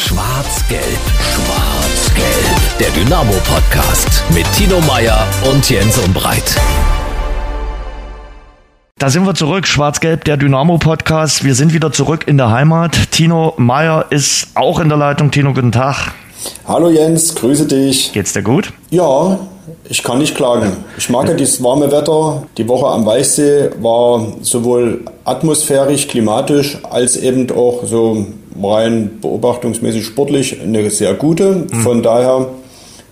Schwarz-Gelb, Schwarz-Gelb. Der Dynamo-Podcast mit Tino Meyer und Jens Umbreit. Da sind wir zurück, Schwarz-Gelb, der Dynamo-Podcast. Wir sind wieder zurück in der Heimat. Tino Meyer ist auch in der Leitung. Tino, guten Tag. Hallo Jens, grüße dich. Geht's dir gut? Ja, ich kann nicht klagen. Ich mag ja dieses warme Wetter. Die Woche am Weißsee war sowohl atmosphärisch, klimatisch, als eben auch so rein beobachtungsmäßig sportlich eine sehr gute. Von daher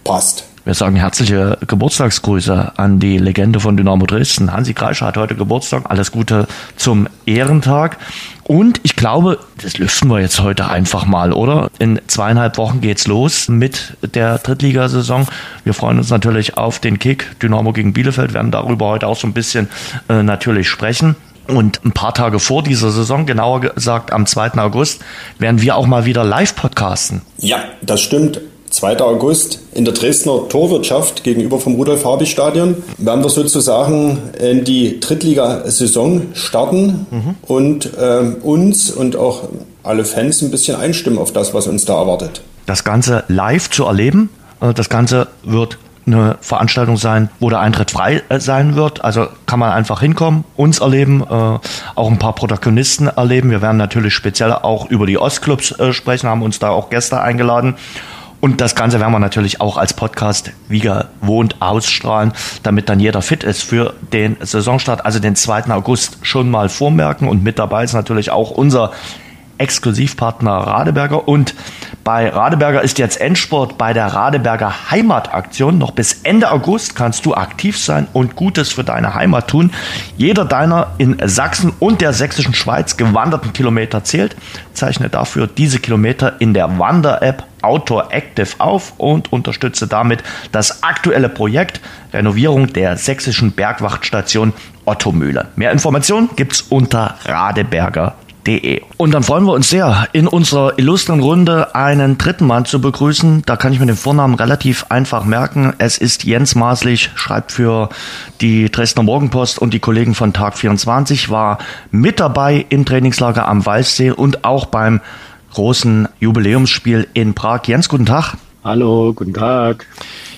passt. Wir sagen herzliche Geburtstagsgrüße an die Legende von Dynamo Dresden. Hansi Kreischer hat heute Geburtstag. Alles Gute zum Ehrentag. Und ich glaube, das lüften wir jetzt heute einfach mal, oder? In zweieinhalb Wochen geht's los mit der Drittligasaison. Wir freuen uns natürlich auf den Kick Dynamo gegen Bielefeld, werden darüber heute auch so ein bisschen äh, natürlich sprechen. Und ein paar Tage vor dieser Saison, genauer gesagt am 2. August, werden wir auch mal wieder live podcasten. Ja, das stimmt. 2. August in der Dresdner Torwirtschaft gegenüber vom Rudolf-Habich-Stadion werden wir sozusagen in die Drittligasaison starten mhm. und äh, uns und auch alle Fans ein bisschen einstimmen auf das, was uns da erwartet. Das Ganze live zu erleben, äh, das Ganze wird eine Veranstaltung sein, wo der Eintritt frei äh, sein wird. Also kann man einfach hinkommen, uns erleben, äh, auch ein paar Protagonisten erleben. Wir werden natürlich speziell auch über die Ostclubs äh, sprechen, haben uns da auch Gäste eingeladen. Und das Ganze werden wir natürlich auch als Podcast wie gewohnt ausstrahlen, damit dann jeder fit ist für den Saisonstart, also den 2. August schon mal vormerken. Und mit dabei ist natürlich auch unser Exklusivpartner Radeberger. Und bei Radeberger ist jetzt Endsport bei der Radeberger Heimataktion. Noch bis Ende August kannst du aktiv sein und Gutes für deine Heimat tun. Jeder deiner in Sachsen und der sächsischen Schweiz gewanderten Kilometer zählt. Zeichne dafür diese Kilometer in der Wander-App Outdoor Active auf und unterstütze damit das aktuelle Projekt Renovierung der sächsischen Bergwachtstation Ottomühle. Mehr Informationen gibt's unter radeberger.de. Und dann freuen wir uns sehr, in unserer illustren Runde einen dritten Mann zu begrüßen. Da kann ich mir den Vornamen relativ einfach merken. Es ist Jens Maßlich, schreibt für die Dresdner Morgenpost und die Kollegen von Tag 24, war mit dabei im Trainingslager am Walchsee und auch beim großen Jubiläumsspiel in Prag. Jens, guten Tag. Hallo, guten Tag.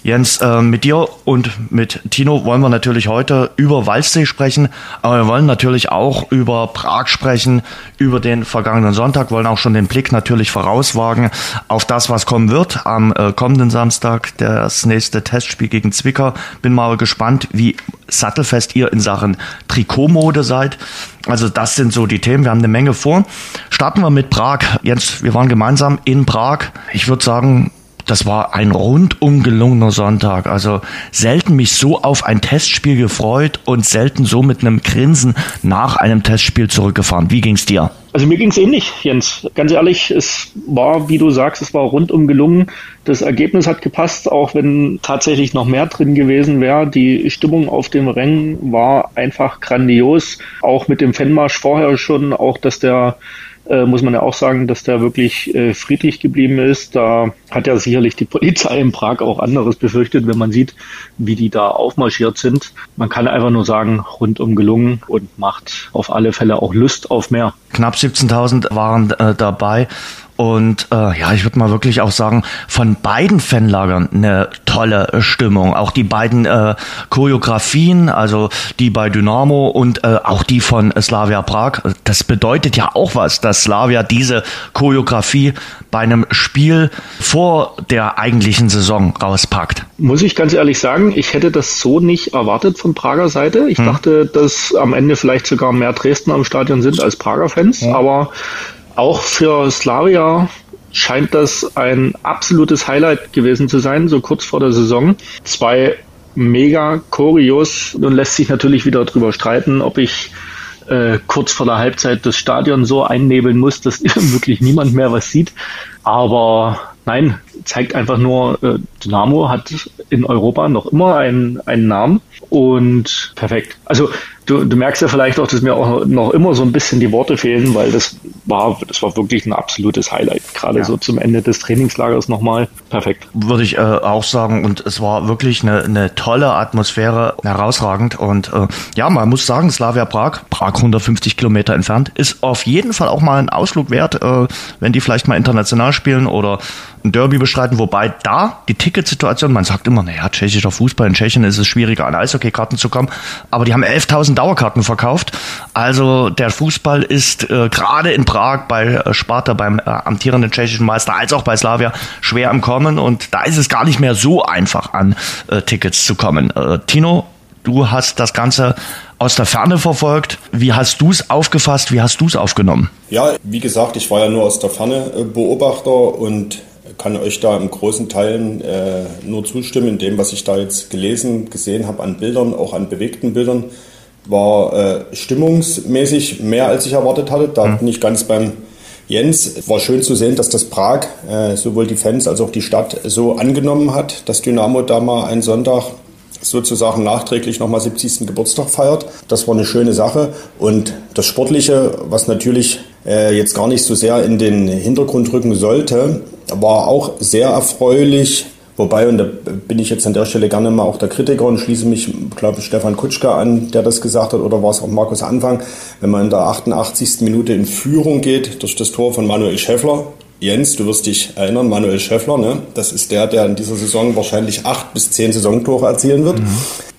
Jens, äh, mit dir und mit Tino wollen wir natürlich heute über Waldsee sprechen, aber wir wollen natürlich auch über Prag sprechen, über den vergangenen Sonntag, wollen auch schon den Blick natürlich vorauswagen auf das, was kommen wird am äh, kommenden Samstag, das nächste Testspiel gegen Zwickau. Bin mal gespannt, wie sattelfest ihr in Sachen Trikotmode seid. Also das sind so die Themen. Wir haben eine Menge vor. Starten wir mit Prag. Jens, wir waren gemeinsam in Prag. Ich würde sagen, das war ein rundum gelungener Sonntag. Also selten mich so auf ein Testspiel gefreut und selten so mit einem Grinsen nach einem Testspiel zurückgefahren. Wie ging's dir? Also mir ging's ähnlich, Jens. Ganz ehrlich, es war, wie du sagst, es war rundum gelungen. Das Ergebnis hat gepasst, auch wenn tatsächlich noch mehr drin gewesen wäre. Die Stimmung auf dem Rennen war einfach grandios. Auch mit dem Fanmarsch vorher schon, auch dass der äh, muss man ja auch sagen, dass der wirklich äh, friedlich geblieben ist. Da hat ja sicherlich die Polizei in Prag auch anderes befürchtet, wenn man sieht, wie die da aufmarschiert sind. Man kann einfach nur sagen, rundum gelungen und macht auf alle Fälle auch Lust auf mehr. Knapp 17.000 waren äh, dabei und äh, ja, ich würde mal wirklich auch sagen, von beiden Fanlagern eine tolle Stimmung. Auch die beiden äh, Choreografien, also die bei Dynamo und äh, auch die von Slavia Prag. Das bedeutet ja auch was, dass Slavia diese Choreografie bei einem Spiel vor der eigentlichen Saison rauspackt. Muss ich ganz ehrlich sagen, ich hätte das so nicht erwartet von Prager Seite. Ich hm. dachte, dass am Ende vielleicht sogar mehr Dresdner am Stadion sind als Prager Fans, ja. aber auch für Slavia scheint das ein absolutes Highlight gewesen zu sein, so kurz vor der Saison. Zwei mega Choreos. Nun lässt sich natürlich wieder darüber streiten, ob ich äh, kurz vor der Halbzeit das Stadion so einnebeln muss, dass wirklich niemand mehr was sieht. Aber nein, zeigt einfach nur, äh, Dynamo hat in Europa noch immer einen, einen Namen und perfekt. Also du, du merkst ja vielleicht auch, dass mir auch noch immer so ein bisschen die Worte fehlen, weil das war, das war wirklich ein absolutes Highlight. Gerade ja. so zum Ende des Trainingslagers nochmal. Perfekt. Würde ich äh, auch sagen. Und es war wirklich eine, eine tolle Atmosphäre, herausragend. Und äh, ja, man muss sagen, Slavia Prag, Prag 150 Kilometer entfernt, ist auf jeden Fall auch mal ein Ausflug wert, äh, wenn die vielleicht mal international spielen oder ein Derby bestreiten, wobei da die Ticketsituation, man sagt immer, naja, tschechischer Fußball, in Tschechien ist es schwieriger, an Eishockey-Karten zu kommen, aber die haben 11.000 Dauerkarten verkauft. Also der Fußball ist äh, gerade in Prag bei äh, Sparta, beim äh, amtierenden tschechischen Meister, als auch bei Slavia schwer im Kommen und da ist es gar nicht mehr so einfach, an äh, Tickets zu kommen. Äh, Tino, du hast das Ganze aus der Ferne verfolgt. Wie hast du es aufgefasst? Wie hast du es aufgenommen? Ja, wie gesagt, ich war ja nur aus der Ferne äh, Beobachter und kann euch da im großen Teilen äh, nur zustimmen, in dem, was ich da jetzt gelesen, gesehen habe an Bildern, auch an bewegten Bildern, war äh, stimmungsmäßig mehr, als ich erwartet hatte. Da mhm. bin ich ganz beim Jens. War schön zu sehen, dass das Prag äh, sowohl die Fans als auch die Stadt so angenommen hat, dass Dynamo da mal einen Sonntag sozusagen nachträglich nochmal 70. Geburtstag feiert. Das war eine schöne Sache. Und das Sportliche, was natürlich äh, jetzt gar nicht so sehr in den Hintergrund rücken sollte, war auch sehr erfreulich. Wobei, und da bin ich jetzt an der Stelle gerne mal auch der Kritiker und schließe mich, glaube ich, Stefan Kutschka an, der das gesagt hat, oder war es auch Markus Anfang, wenn man in der 88. Minute in Führung geht durch das Tor von Manuel Schäffler, Jens, du wirst dich erinnern, Manuel Schäffler, ne? das ist der, der in dieser Saison wahrscheinlich acht bis zehn Saisontore erzielen wird. Mhm.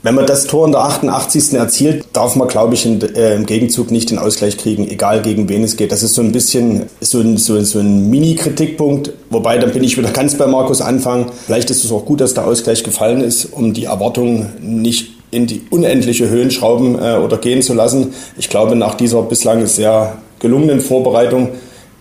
Wenn man das Tor in der 88. erzielt, darf man, glaube ich, in, äh, im Gegenzug nicht den Ausgleich kriegen, egal gegen wen es geht. Das ist so ein bisschen so ein, so, so ein Mini-Kritikpunkt. Wobei, dann bin ich wieder ganz bei Markus Anfang. Vielleicht ist es auch gut, dass der Ausgleich gefallen ist, um die Erwartungen nicht in die unendliche Höhen schrauben äh, oder gehen zu lassen. Ich glaube, nach dieser bislang sehr gelungenen Vorbereitung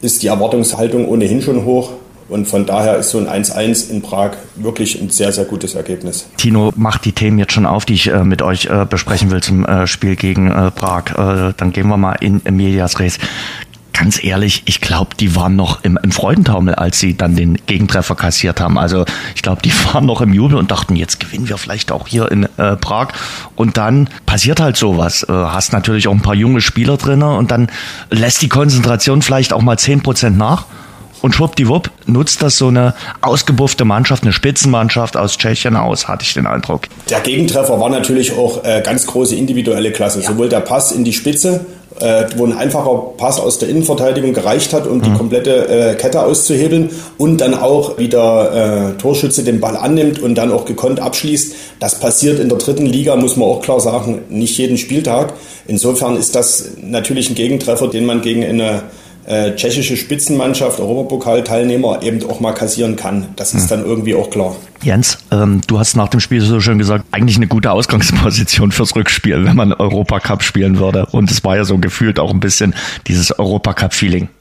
ist die Erwartungshaltung ohnehin schon hoch. Und von daher ist so ein 1-1 in Prag wirklich ein sehr, sehr gutes Ergebnis. Tino macht die Themen jetzt schon auf, die ich äh, mit euch äh, besprechen will zum äh, Spiel gegen äh, Prag. Äh, dann gehen wir mal in Medias Res. Ganz ehrlich, ich glaube, die waren noch im, im Freudentaumel, als sie dann den Gegentreffer kassiert haben. Also ich glaube, die waren noch im Jubel und dachten, jetzt gewinnen wir vielleicht auch hier in äh, Prag. Und dann passiert halt sowas. Äh, hast natürlich auch ein paar junge Spieler drin und dann lässt die Konzentration vielleicht auch mal zehn Prozent nach. Und schwuppdiwupp nutzt das so eine ausgebuffte Mannschaft, eine Spitzenmannschaft aus Tschechien aus, hatte ich den Eindruck. Der Gegentreffer war natürlich auch äh, ganz große individuelle Klasse. Ja. Sowohl der Pass in die Spitze, äh, wo ein einfacher Pass aus der Innenverteidigung gereicht hat, um mhm. die komplette äh, Kette auszuhebeln und dann auch wieder äh, Torschütze den Ball annimmt und dann auch gekonnt abschließt. Das passiert in der dritten Liga, muss man auch klar sagen, nicht jeden Spieltag. Insofern ist das natürlich ein Gegentreffer, den man gegen eine äh, tschechische Spitzenmannschaft, Europapokalteilnehmer eben auch mal kassieren kann. Das ist hm. dann irgendwie auch klar. Jens, ähm, du hast nach dem Spiel so schön gesagt, eigentlich eine gute Ausgangsposition fürs Rückspiel, wenn man Europacup spielen würde. Und es war ja so gefühlt auch ein bisschen dieses Europacup-Feeling.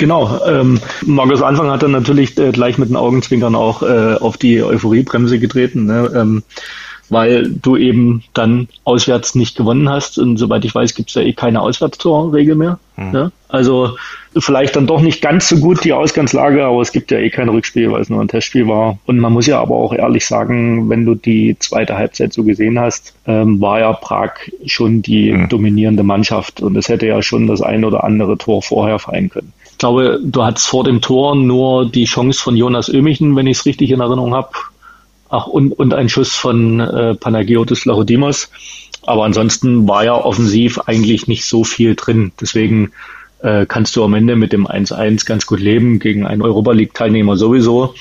Genau. Ähm, Markus Anfang hat dann natürlich äh, gleich mit den Augenzwinkern auch äh, auf die Euphoriebremse getreten. Ne? Ähm, weil du eben dann auswärts nicht gewonnen hast. Und soweit ich weiß, gibt es ja eh keine Auswärtstorregel mehr. Mhm. Ja? Also vielleicht dann doch nicht ganz so gut die Ausgangslage, aber es gibt ja eh kein Rückspiel, weil es nur ein Testspiel war. Und man muss ja aber auch ehrlich sagen, wenn du die zweite Halbzeit so gesehen hast, ähm, war ja Prag schon die mhm. dominierende Mannschaft und es hätte ja schon das ein oder andere Tor vorher fallen können. Ich glaube, du hattest vor dem Tor nur die Chance von Jonas Ömichen, wenn ich es richtig in Erinnerung habe, Ach, und, und ein Schuss von äh, Panagiotis Lachodimos. Aber ansonsten war ja offensiv eigentlich nicht so viel drin. Deswegen äh, kannst du am Ende mit dem 1-1 ganz gut leben, gegen einen Europa League-Teilnehmer sowieso.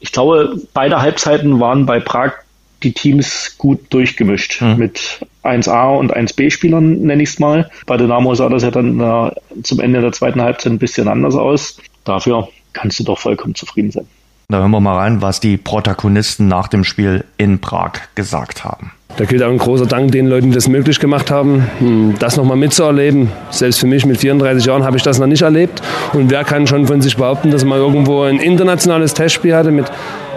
Ich glaube, beide Halbzeiten waren bei Prag die Teams gut durchgemischt mhm. mit 1A und 1B-Spielern, nenne ich es mal. Bei Dynamo sah das ja dann äh, zum Ende der zweiten Halbzeit ein bisschen anders aus. Dafür kannst du doch vollkommen zufrieden sein. Da hören wir mal rein, was die Protagonisten nach dem Spiel in Prag gesagt haben. Da gilt auch ein großer Dank den Leuten, die das möglich gemacht haben, hm, das nochmal mitzuerleben. Selbst für mich mit 34 Jahren habe ich das noch nicht erlebt. Und wer kann schon von sich behaupten, dass man irgendwo ein internationales Testspiel hatte mit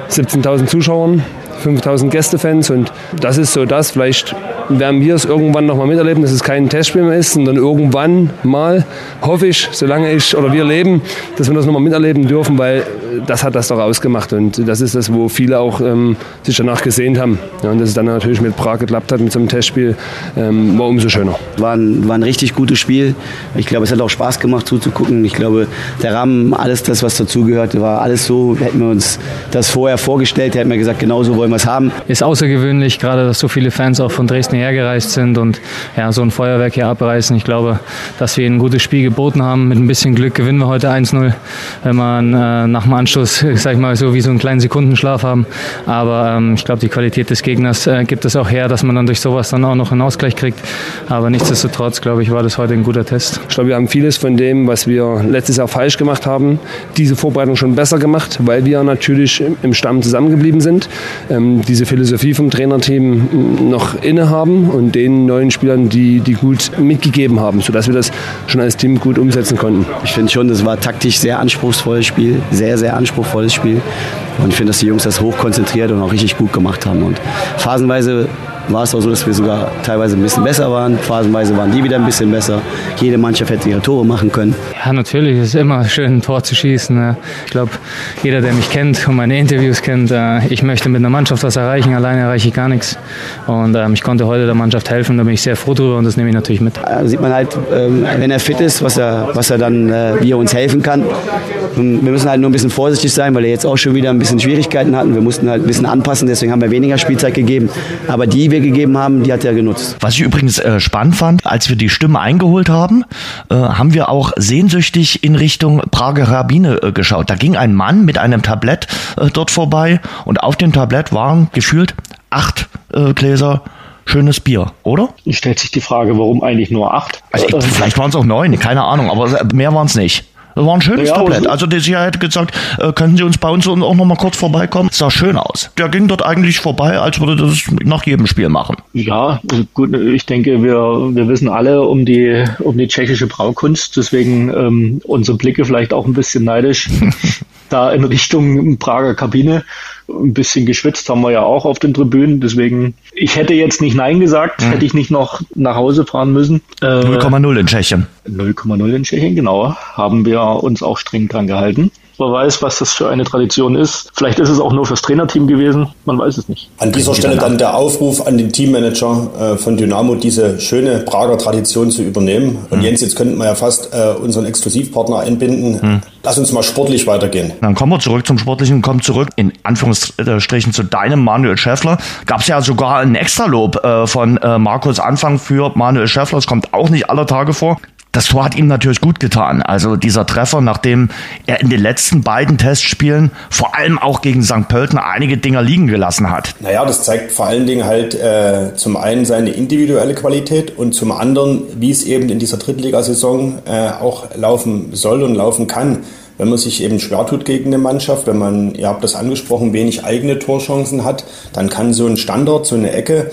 17.000 Zuschauern, 5.000 Gästefans. Und das ist so das, vielleicht werden wir es irgendwann nochmal miterleben, dass es kein Testspiel mehr ist, sondern irgendwann mal, hoffe ich, solange ich oder wir leben, dass wir das nochmal miterleben dürfen, weil das hat das doch ausgemacht und das ist das, wo viele auch ähm, sich danach gesehnt haben. Ja, und dass es dann natürlich mit Prag geklappt hat, mit so einem Testspiel, ähm, war umso schöner. War ein, war ein richtig gutes Spiel. Ich glaube, es hat auch Spaß gemacht zuzugucken. Ich glaube, der Rahmen, alles das, was dazugehört, war alles so, hätten wir uns das vorher vorgestellt, hätten wir gesagt, genau so wollen wir es haben. Ist außergewöhnlich, gerade dass so viele Fans auch von Dresden hergereist sind und ja, so ein Feuerwerk hier abreißen. Ich glaube, dass wir ihnen ein gutes Spiel geboten haben. Mit ein bisschen Glück gewinnen wir heute 1-0, wenn man äh, nach dem Anschluss, ich mal, so wie so einen kleinen Sekundenschlaf haben. Aber ähm, ich glaube, die Qualität des Gegners äh, gibt es auch her, dass man dann durch sowas dann auch noch einen Ausgleich kriegt. Aber nichtsdestotrotz, glaube ich, war das heute ein guter Test. Ich glaube, wir haben vieles von dem, was wir letztes Jahr falsch gemacht haben, diese Vorbereitung schon besser gemacht, weil wir natürlich im Stamm zusammengeblieben sind, ähm, diese Philosophie vom Trainerteam noch innehaben und den neuen Spielern, die, die gut mitgegeben haben, sodass wir das schon als Team gut umsetzen konnten. Ich finde schon, das war taktisch sehr anspruchsvolles Spiel, sehr, sehr anspruchsvolles Spiel. Und ich finde, dass die Jungs das hochkonzentriert und auch richtig gut gemacht haben. Und phasenweise war es auch so, dass wir sogar teilweise ein bisschen besser waren. Phasenweise waren die wieder ein bisschen besser. Jede Mannschaft hätte ihre Tore machen können. Ja, natürlich. Es ist immer schön, ein Tor zu schießen. Ne? Ich glaube, jeder, der mich kennt und meine Interviews kennt, äh, ich möchte mit einer Mannschaft was erreichen. Alleine erreiche ich gar nichts. Und ähm, ich konnte heute der Mannschaft helfen. Da bin ich sehr froh drüber und das nehme ich natürlich mit. Da sieht man halt, ähm, wenn er fit ist, was er, was er dann, äh, wie er uns helfen kann. Wir müssen halt nur ein bisschen vorsichtig sein, weil er jetzt auch schon wieder ein bisschen Schwierigkeiten hatten. Wir mussten halt ein bisschen anpassen, deswegen haben wir weniger Spielzeit gegeben. Aber die wir gegeben haben, die hat er genutzt. Was ich übrigens äh, spannend fand, als wir die Stimme eingeholt haben, äh, haben wir auch sehnsüchtig in Richtung Prager Rabine äh, geschaut. Da ging ein Mann mit einem Tablett äh, dort vorbei und auf dem Tablett waren gefühlt acht äh, Gläser schönes Bier, oder? Stellt sich die Frage, warum eigentlich nur acht? Also ich, vielleicht waren es auch neun, keine Ahnung, aber mehr waren es nicht. Das war ein schönes Ja, Tablett. also- Also der Sicherheit hätte gesagt, äh, können Sie uns bei uns auch noch mal kurz vorbeikommen? sah schön aus. Der ging dort eigentlich vorbei, als würde das nach jedem Spiel machen. Ja, gut, ich denke, wir, wir wissen alle um die, um die tschechische Braukunst, deswegen ähm, unsere Blicke vielleicht auch ein bisschen neidisch. da in Richtung Prager Kabine. Ein bisschen geschwitzt haben wir ja auch auf den Tribünen, deswegen, ich hätte jetzt nicht Nein gesagt, hätte ich nicht noch nach Hause fahren müssen. Äh, 0,0 in Tschechien. 0,0 in Tschechien, genau, haben wir uns auch streng dran gehalten. Wer weiß, was das für eine Tradition ist. Vielleicht ist es auch nur fürs Trainerteam gewesen, man weiß es nicht. An dieser Stelle dann der Aufruf an den Teammanager äh, von Dynamo, diese schöne Prager Tradition zu übernehmen. Und Jens, jetzt könnten wir ja fast äh, unseren Exklusivpartner einbinden. Lass uns mal sportlich weitergehen. Dann kommen wir zurück zum Sportlichen, kommen zurück in Anführungsstrichen zu deinem Manuel Schäffler. Gab es ja sogar ein Extralob äh, von Markus Anfang für Manuel Schäffler. Das kommt auch nicht aller Tage vor. Das Tor hat ihm natürlich gut getan. Also dieser Treffer, nachdem er in den letzten beiden Testspielen vor allem auch gegen St. Pölten einige Dinger liegen gelassen hat. Naja, das zeigt vor allen Dingen halt äh, zum einen seine individuelle Qualität und zum anderen, wie es eben in dieser Drittligasaison äh, auch laufen soll und laufen kann. Wenn man sich eben schwer tut gegen eine Mannschaft, wenn man, ihr habt das angesprochen, wenig eigene Torchancen hat, dann kann so ein Standard, so eine Ecke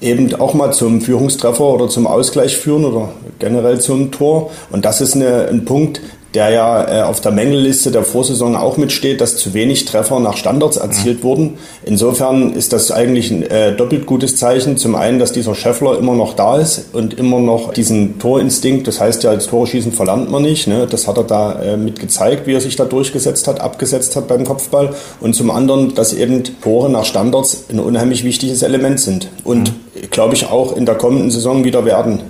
eben auch mal zum Führungstreffer oder zum Ausgleich führen oder generell zum Tor. Und das ist eine, ein Punkt, der ja äh, auf der Mängelliste der Vorsaison auch mitsteht, dass zu wenig Treffer nach Standards erzielt wurden. Insofern ist das eigentlich ein äh, doppelt gutes Zeichen. Zum einen, dass dieser Scheffler immer noch da ist und immer noch diesen Torinstinkt, das heißt ja, als Torschießen verlernt man nicht. Ne? Das hat er da äh, mit gezeigt, wie er sich da durchgesetzt hat, abgesetzt hat beim Kopfball. Und zum anderen, dass eben Tore nach Standards ein unheimlich wichtiges Element sind. Und glaube ich auch in der kommenden Saison wieder werden.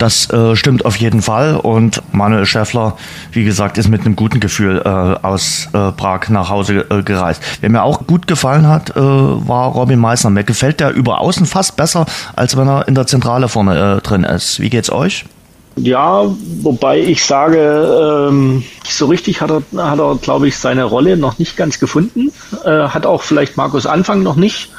Das äh, stimmt auf jeden Fall. Und Manuel Schäffler, wie gesagt, ist mit einem guten Gefühl äh, aus äh, Prag nach Hause äh, gereist. Wer mir auch gut gefallen hat, äh, war Robin Meissner. Mir gefällt der über außen fast besser, als wenn er in der Zentrale vorne äh, drin ist. Wie geht's euch? Ja, wobei ich sage, ähm, so richtig hat er, hat er glaube ich, seine Rolle noch nicht ganz gefunden. Hat auch vielleicht Markus Anfang noch nicht.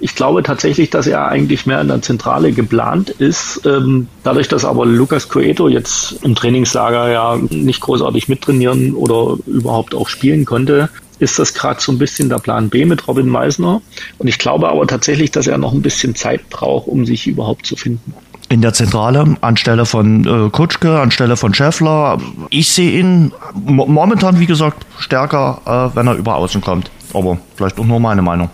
Ich glaube tatsächlich, dass er eigentlich mehr in der Zentrale geplant ist. Ähm, dadurch, dass aber Lukas Coeto jetzt im Trainingslager ja nicht großartig mittrainieren oder überhaupt auch spielen konnte, ist das gerade so ein bisschen der Plan B mit Robin Meisner. Und ich glaube aber tatsächlich, dass er noch ein bisschen Zeit braucht, um sich überhaupt zu finden. In der Zentrale anstelle von äh, Kutschke, anstelle von Schäffler. Ich sehe ihn mo momentan, wie gesagt, stärker, äh, wenn er über außen kommt. Aber vielleicht auch nur meine Meinung.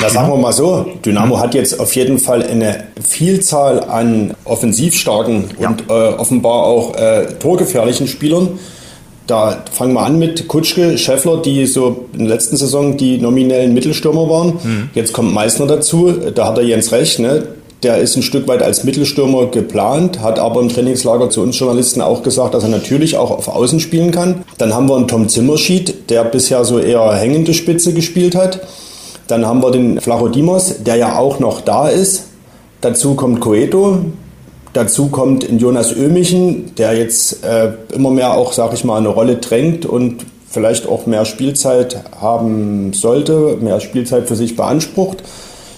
Na, sagen wir mal so, Dynamo hat jetzt auf jeden Fall eine Vielzahl an offensivstarken ja. und äh, offenbar auch äh, torgefährlichen Spielern. Da fangen wir an mit Kutschke, Scheffler, die so in der letzten Saison die nominellen Mittelstürmer waren. Mhm. Jetzt kommt Meissner dazu, da hat er Jens recht. Ne? Der ist ein Stück weit als Mittelstürmer geplant, hat aber im Trainingslager zu uns Journalisten auch gesagt, dass er natürlich auch auf Außen spielen kann. Dann haben wir einen Tom Zimmerschied, der bisher so eher hängende Spitze gespielt hat. Dann haben wir den Flachodimos, der ja auch noch da ist. Dazu kommt Coeto. Dazu kommt ein Jonas Ömichen, der jetzt äh, immer mehr auch, sag ich mal, eine Rolle drängt und vielleicht auch mehr Spielzeit haben sollte, mehr Spielzeit für sich beansprucht.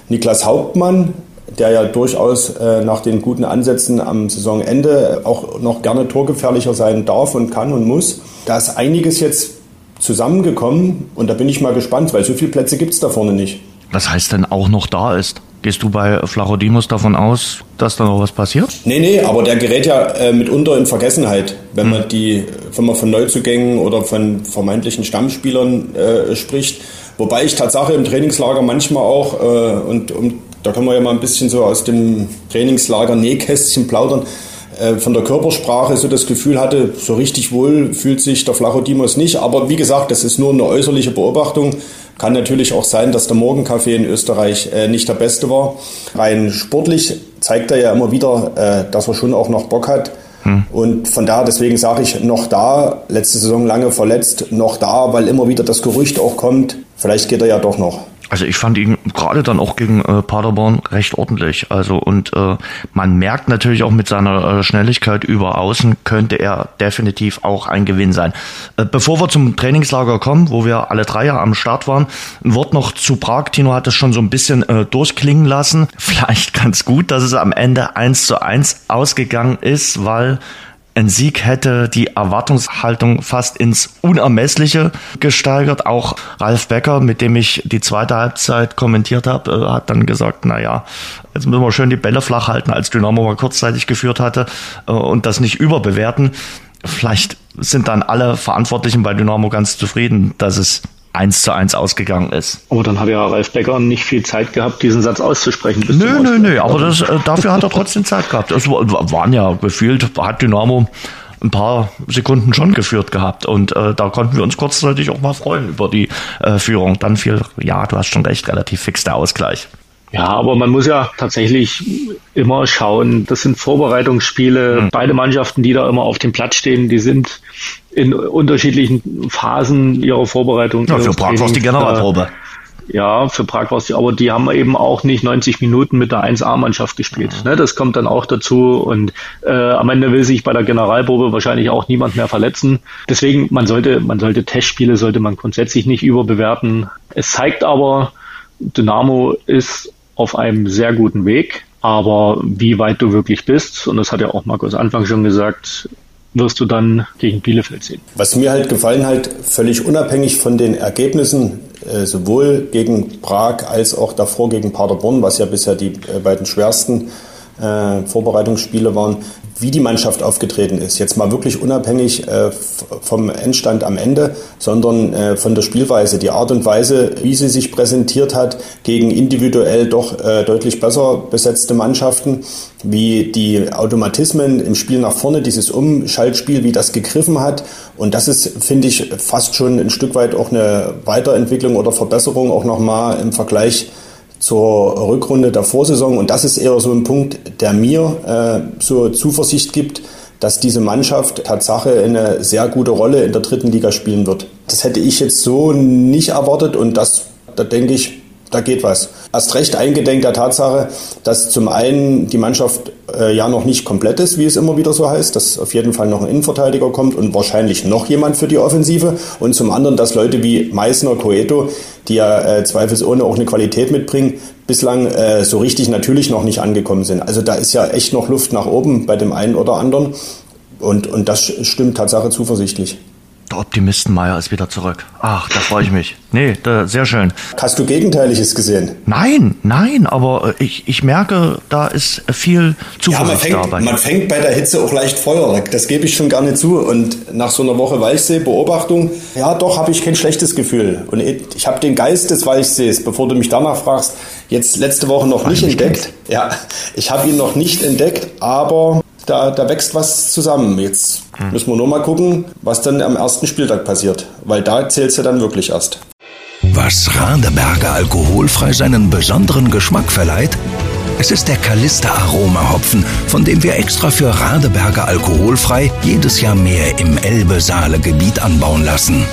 Niklas Hauptmann, der ja durchaus äh, nach den guten Ansätzen am Saisonende auch noch gerne torgefährlicher sein darf und kann und muss. Da ist einiges jetzt zusammengekommen und da bin ich mal gespannt, weil so viele Plätze gibt es da vorne nicht. Was heißt denn auch noch da ist? Gehst du bei Flachodimos davon aus, dass da noch was passiert? Nee, nee, aber der gerät ja äh, mitunter in Vergessenheit, wenn hm. man die, wenn man von Neuzugängen oder von vermeintlichen Stammspielern äh, spricht. Wobei ich Tatsache im Trainingslager manchmal auch, äh, und, und da können wir ja mal ein bisschen so aus dem Trainingslager Nähkästchen plaudern, von der Körpersprache so das Gefühl hatte, so richtig wohl fühlt sich der Flachodimos nicht. Aber wie gesagt, das ist nur eine äußerliche Beobachtung. Kann natürlich auch sein, dass der Morgenkaffee in Österreich äh, nicht der beste war. Rein sportlich zeigt er ja immer wieder, äh, dass er schon auch noch Bock hat. Hm. Und von daher, deswegen sage ich, noch da, letzte Saison lange verletzt, noch da, weil immer wieder das Gerücht auch kommt, vielleicht geht er ja doch noch. Also ich fand ihn gerade dann auch gegen äh, Paderborn recht ordentlich. Also und äh, man merkt natürlich auch mit seiner äh, Schnelligkeit über Außen könnte er definitiv auch ein Gewinn sein. Äh, bevor wir zum Trainingslager kommen, wo wir alle drei ja am Start waren, ein Wort noch zu Prag. Tino hat es schon so ein bisschen äh, durchklingen lassen. Vielleicht ganz gut, dass es am Ende eins zu eins ausgegangen ist, weil ein Sieg hätte die Erwartungshaltung fast ins Unermessliche gesteigert. Auch Ralf Becker, mit dem ich die zweite Halbzeit kommentiert habe, äh, hat dann gesagt, na ja, jetzt müssen wir schön die Bälle flach halten, als Dynamo mal kurzzeitig geführt hatte äh, und das nicht überbewerten. Vielleicht sind dann alle Verantwortlichen bei Dynamo ganz zufrieden, dass es eins zu eins ausgegangen ist. Aber dann hat ja Ralf Becker nicht viel Zeit gehabt, diesen Satz auszusprechen. Nö, nö, nö, aber das, äh, dafür hat er trotzdem Zeit gehabt. Es waren ja gefühlt, hat Dynamo ein paar Sekunden schon geführt gehabt und äh, da konnten wir uns kurzzeitig auch mal freuen über die äh, Führung. Dann fiel, ja, du hast schon recht, relativ fix der Ausgleich. Ja, aber man muss ja tatsächlich immer schauen, das sind Vorbereitungsspiele. Mhm. Beide Mannschaften, die da immer auf dem Platz stehen, die sind in unterschiedlichen Phasen ihrer Vorbereitung. Ja, für Prag war es die Generalprobe. Ja, für Prag war es die, aber die haben eben auch nicht 90 Minuten mit der 1A-Mannschaft gespielt. Mhm. Ne, das kommt dann auch dazu und äh, am Ende will sich bei der Generalprobe wahrscheinlich auch niemand mehr verletzen. Deswegen, man sollte, man sollte Testspiele sollte man grundsätzlich nicht überbewerten. Es zeigt aber, Dynamo ist auf einem sehr guten Weg. Aber wie weit du wirklich bist, und das hat ja auch Markus Anfang schon gesagt, wirst du dann gegen Bielefeld sehen. Was mir halt gefallen hat, völlig unabhängig von den Ergebnissen, äh, sowohl gegen Prag als auch davor gegen Paderborn, was ja bisher die äh, beiden schwersten äh, Vorbereitungsspiele waren, wie die Mannschaft aufgetreten ist. Jetzt mal wirklich unabhängig äh, vom Endstand am Ende, sondern äh, von der Spielweise, die Art und Weise, wie sie sich präsentiert hat gegen individuell doch äh, deutlich besser besetzte Mannschaften, wie die Automatismen im Spiel nach vorne, dieses Umschaltspiel, wie das gegriffen hat. Und das ist, finde ich, fast schon ein Stück weit auch eine Weiterentwicklung oder Verbesserung auch nochmal im Vergleich zur Rückrunde der Vorsaison. Und das ist eher so ein Punkt, der mir äh, so Zuversicht gibt, dass diese Mannschaft Tatsache eine sehr gute Rolle in der dritten Liga spielen wird. Das hätte ich jetzt so nicht erwartet und das, da denke ich, da geht was. Erst recht eingedenk der Tatsache, dass zum einen die Mannschaft äh, ja noch nicht komplett ist, wie es immer wieder so heißt, dass auf jeden Fall noch ein Innenverteidiger kommt und wahrscheinlich noch jemand für die Offensive und zum anderen, dass Leute wie Meißner, Coeto, die ja äh, zweifelsohne auch eine Qualität mitbringen, bislang äh, so richtig natürlich noch nicht angekommen sind. Also da ist ja echt noch Luft nach oben bei dem einen oder anderen und, und das stimmt Tatsache zuversichtlich. Der Optimistenmeier ist wieder zurück. Ach, da freue ich mich. Nee, da, sehr schön. Hast du Gegenteiliges gesehen? Nein, nein, aber ich, ich merke, da ist viel Zuversicht ja, man fängt, dabei. Man fängt bei der Hitze auch leicht Feuer. Das gebe ich schon nicht zu. Und nach so einer Woche Walchsee-Beobachtung, ja, doch habe ich kein schlechtes Gefühl. Und ich habe den Geist des Walchsees, bevor du mich danach fragst, jetzt letzte Woche noch nicht entdeckt. Ja, ich habe ihn noch nicht entdeckt, aber da, da wächst was zusammen. Jetzt hm. müssen wir nur mal gucken, was dann am ersten Spieltag passiert, weil da zählt es ja dann wirklich erst. Was Radeberger alkoholfrei seinen besonderen Geschmack verleiht? Es ist der Kalister Aroma Hopfen, von dem wir extra für Radeberger alkoholfrei jedes Jahr mehr im Elbe-Saale-Gebiet anbauen lassen.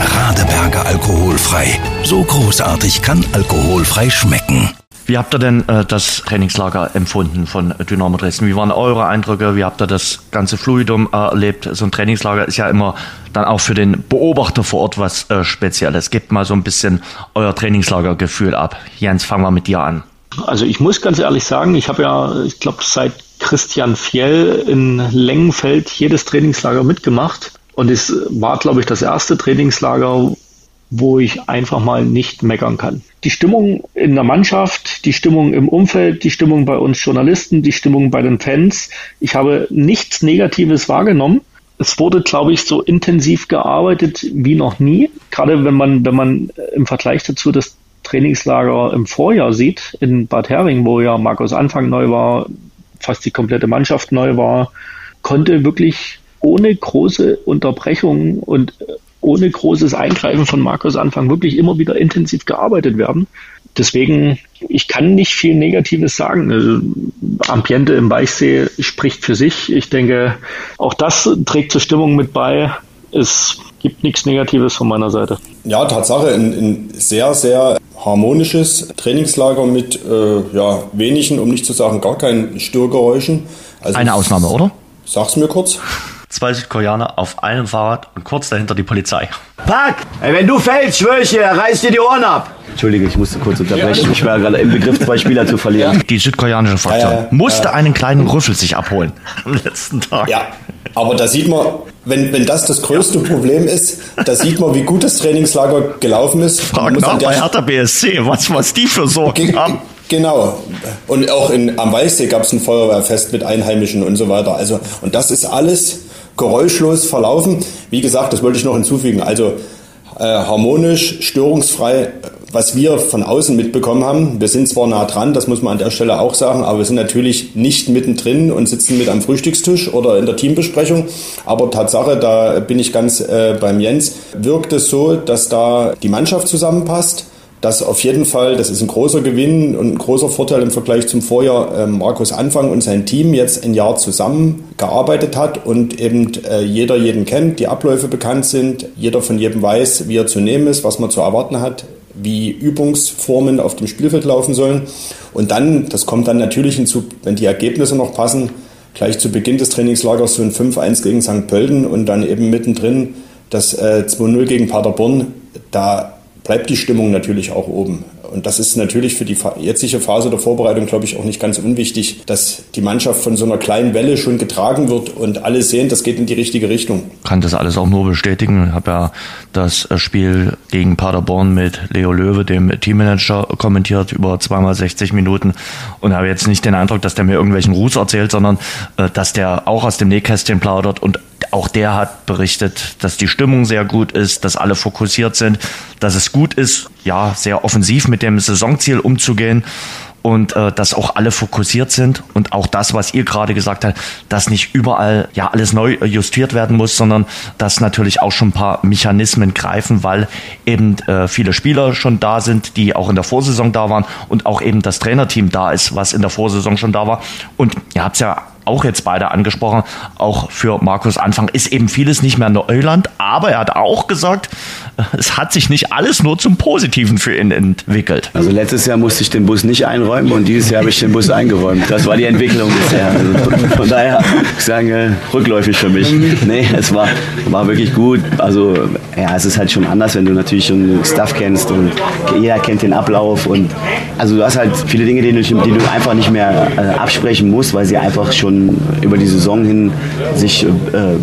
Radeberger alkoholfrei. So großartig kann alkoholfrei schmecken. Wie habt ihr denn äh, das Trainingslager empfunden von Dynamo Dresden? Wie waren eure Eindrücke? Wie habt ihr das ganze Fluidum erlebt? So ein Trainingslager ist ja immer dann auch für den Beobachter vor Ort was äh, Spezielles. Gebt mal so ein bisschen euer Trainingslagergefühl ab. Jens, fangen wir mit dir an. Also ich muss ganz ehrlich sagen, ich habe ja, ich glaube, seit Christian Fjell in Längenfeld jedes Trainingslager mitgemacht. Und es war, glaube ich, das erste Trainingslager, wo ich einfach mal nicht meckern kann. Die Stimmung in der Mannschaft, die Stimmung im Umfeld, die Stimmung bei uns Journalisten, die Stimmung bei den Fans. Ich habe nichts Negatives wahrgenommen. Es wurde, glaube ich, so intensiv gearbeitet wie noch nie. Gerade wenn man, wenn man im Vergleich dazu das Trainingslager im Vorjahr sieht, in Bad Hering, wo ja Markus Anfang neu war, fast die komplette Mannschaft neu war, konnte wirklich ohne große Unterbrechungen und ohne großes Eingreifen von Markus Anfang wirklich immer wieder intensiv gearbeitet werden. Deswegen, ich kann nicht viel Negatives sagen. Also, Ambiente im Weichsee spricht für sich. Ich denke, auch das trägt zur Stimmung mit bei. Es gibt nichts Negatives von meiner Seite. Ja, Tatsache, ein, ein sehr, sehr harmonisches Trainingslager mit äh, ja, wenigen, um nicht zu sagen gar keinen Störgeräuschen. Also, Eine Ausnahme, oder? Sag's mir kurz zwei Südkoreaner auf einem Fahrrad und kurz dahinter die Polizei. Pack! Ey, wenn du fällst, schwör ich dir, reiß dir die Ohren ab! Entschuldige, ich musste kurz unterbrechen. Ich war gerade im Begriff, zwei Spieler zu verlieren. Die südkoreanische Fraktion ja, musste einen kleinen Rüffel sich abholen am letzten Tag. Ja, aber da sieht man, wenn, wenn das das größte Problem ist, da sieht man, wie gut das Trainingslager gelaufen ist. Frag nach bei Hertha BSC, was, was die für Sorgen haben. Genau. Und auch in, am Weißsee gab es ein Feuerwehrfest mit Einheimischen und so weiter. Also, und das ist alles geräuschlos verlaufen. Wie gesagt, das wollte ich noch hinzufügen. Also äh, harmonisch, störungsfrei, was wir von außen mitbekommen haben. Wir sind zwar nah dran, das muss man an der Stelle auch sagen, aber wir sind natürlich nicht mittendrin und sitzen mit am Frühstückstisch oder in der Teambesprechung. Aber Tatsache, da bin ich ganz äh, beim Jens, wirkt es so, dass da die Mannschaft zusammenpasst dass auf jeden Fall, das ist ein großer Gewinn und ein großer Vorteil im Vergleich zum Vorjahr, äh, Markus Anfang und sein Team jetzt ein Jahr zusammengearbeitet hat und eben äh, jeder jeden kennt, die Abläufe bekannt sind, jeder von jedem weiß, wie er zu nehmen ist, was man zu erwarten hat, wie Übungsformen auf dem Spielfeld laufen sollen. Und dann, das kommt dann natürlich hinzu, wenn die Ergebnisse noch passen, gleich zu Beginn des Trainingslagers so ein 5-1 gegen St. Pölten und dann eben mittendrin das äh, 2-0 gegen Paderborn. Da bleibt die Stimmung natürlich auch oben. Und das ist natürlich für die jetzige Phase der Vorbereitung, glaube ich, auch nicht ganz unwichtig, dass die Mannschaft von so einer kleinen Welle schon getragen wird und alle sehen, das geht in die richtige Richtung. Kann das alles auch nur bestätigen. Ich habe ja das Spiel gegen Paderborn mit Leo Löwe, dem Teammanager, kommentiert über zweimal 60 Minuten und habe jetzt nicht den Eindruck, dass der mir irgendwelchen Ruß erzählt, sondern äh, dass der auch aus dem Nähkästchen plaudert und auch der hat berichtet, dass die Stimmung sehr gut ist, dass alle fokussiert sind, dass es gut ist, ja, sehr offensiv mit dem Saisonziel umzugehen und äh, dass auch alle fokussiert sind und auch das, was ihr gerade gesagt habt, dass nicht überall ja alles neu justiert werden muss, sondern dass natürlich auch schon ein paar Mechanismen greifen, weil eben äh, viele Spieler schon da sind, die auch in der Vorsaison da waren und auch eben das Trainerteam da ist, was in der Vorsaison schon da war. Und ihr habt es ja auch jetzt beide angesprochen, auch für Markus Anfang ist eben vieles nicht mehr Neuland, aber er hat auch gesagt, es hat sich nicht alles nur zum Positiven für ihn entwickelt. Also letztes Jahr musste ich den Bus nicht einräumen und dieses Jahr habe ich den Bus eingeräumt. Das war die Entwicklung bisher. Also von daher, ich sage, rückläufig für mich. Nee, es war, war wirklich gut. Also ja, es ist halt schon anders, wenn du natürlich schon Stuff kennst und jeder kennt den Ablauf und also du hast halt viele Dinge, die du, die du einfach nicht mehr äh, absprechen musst, weil sie einfach schon über die Saison hin sich äh,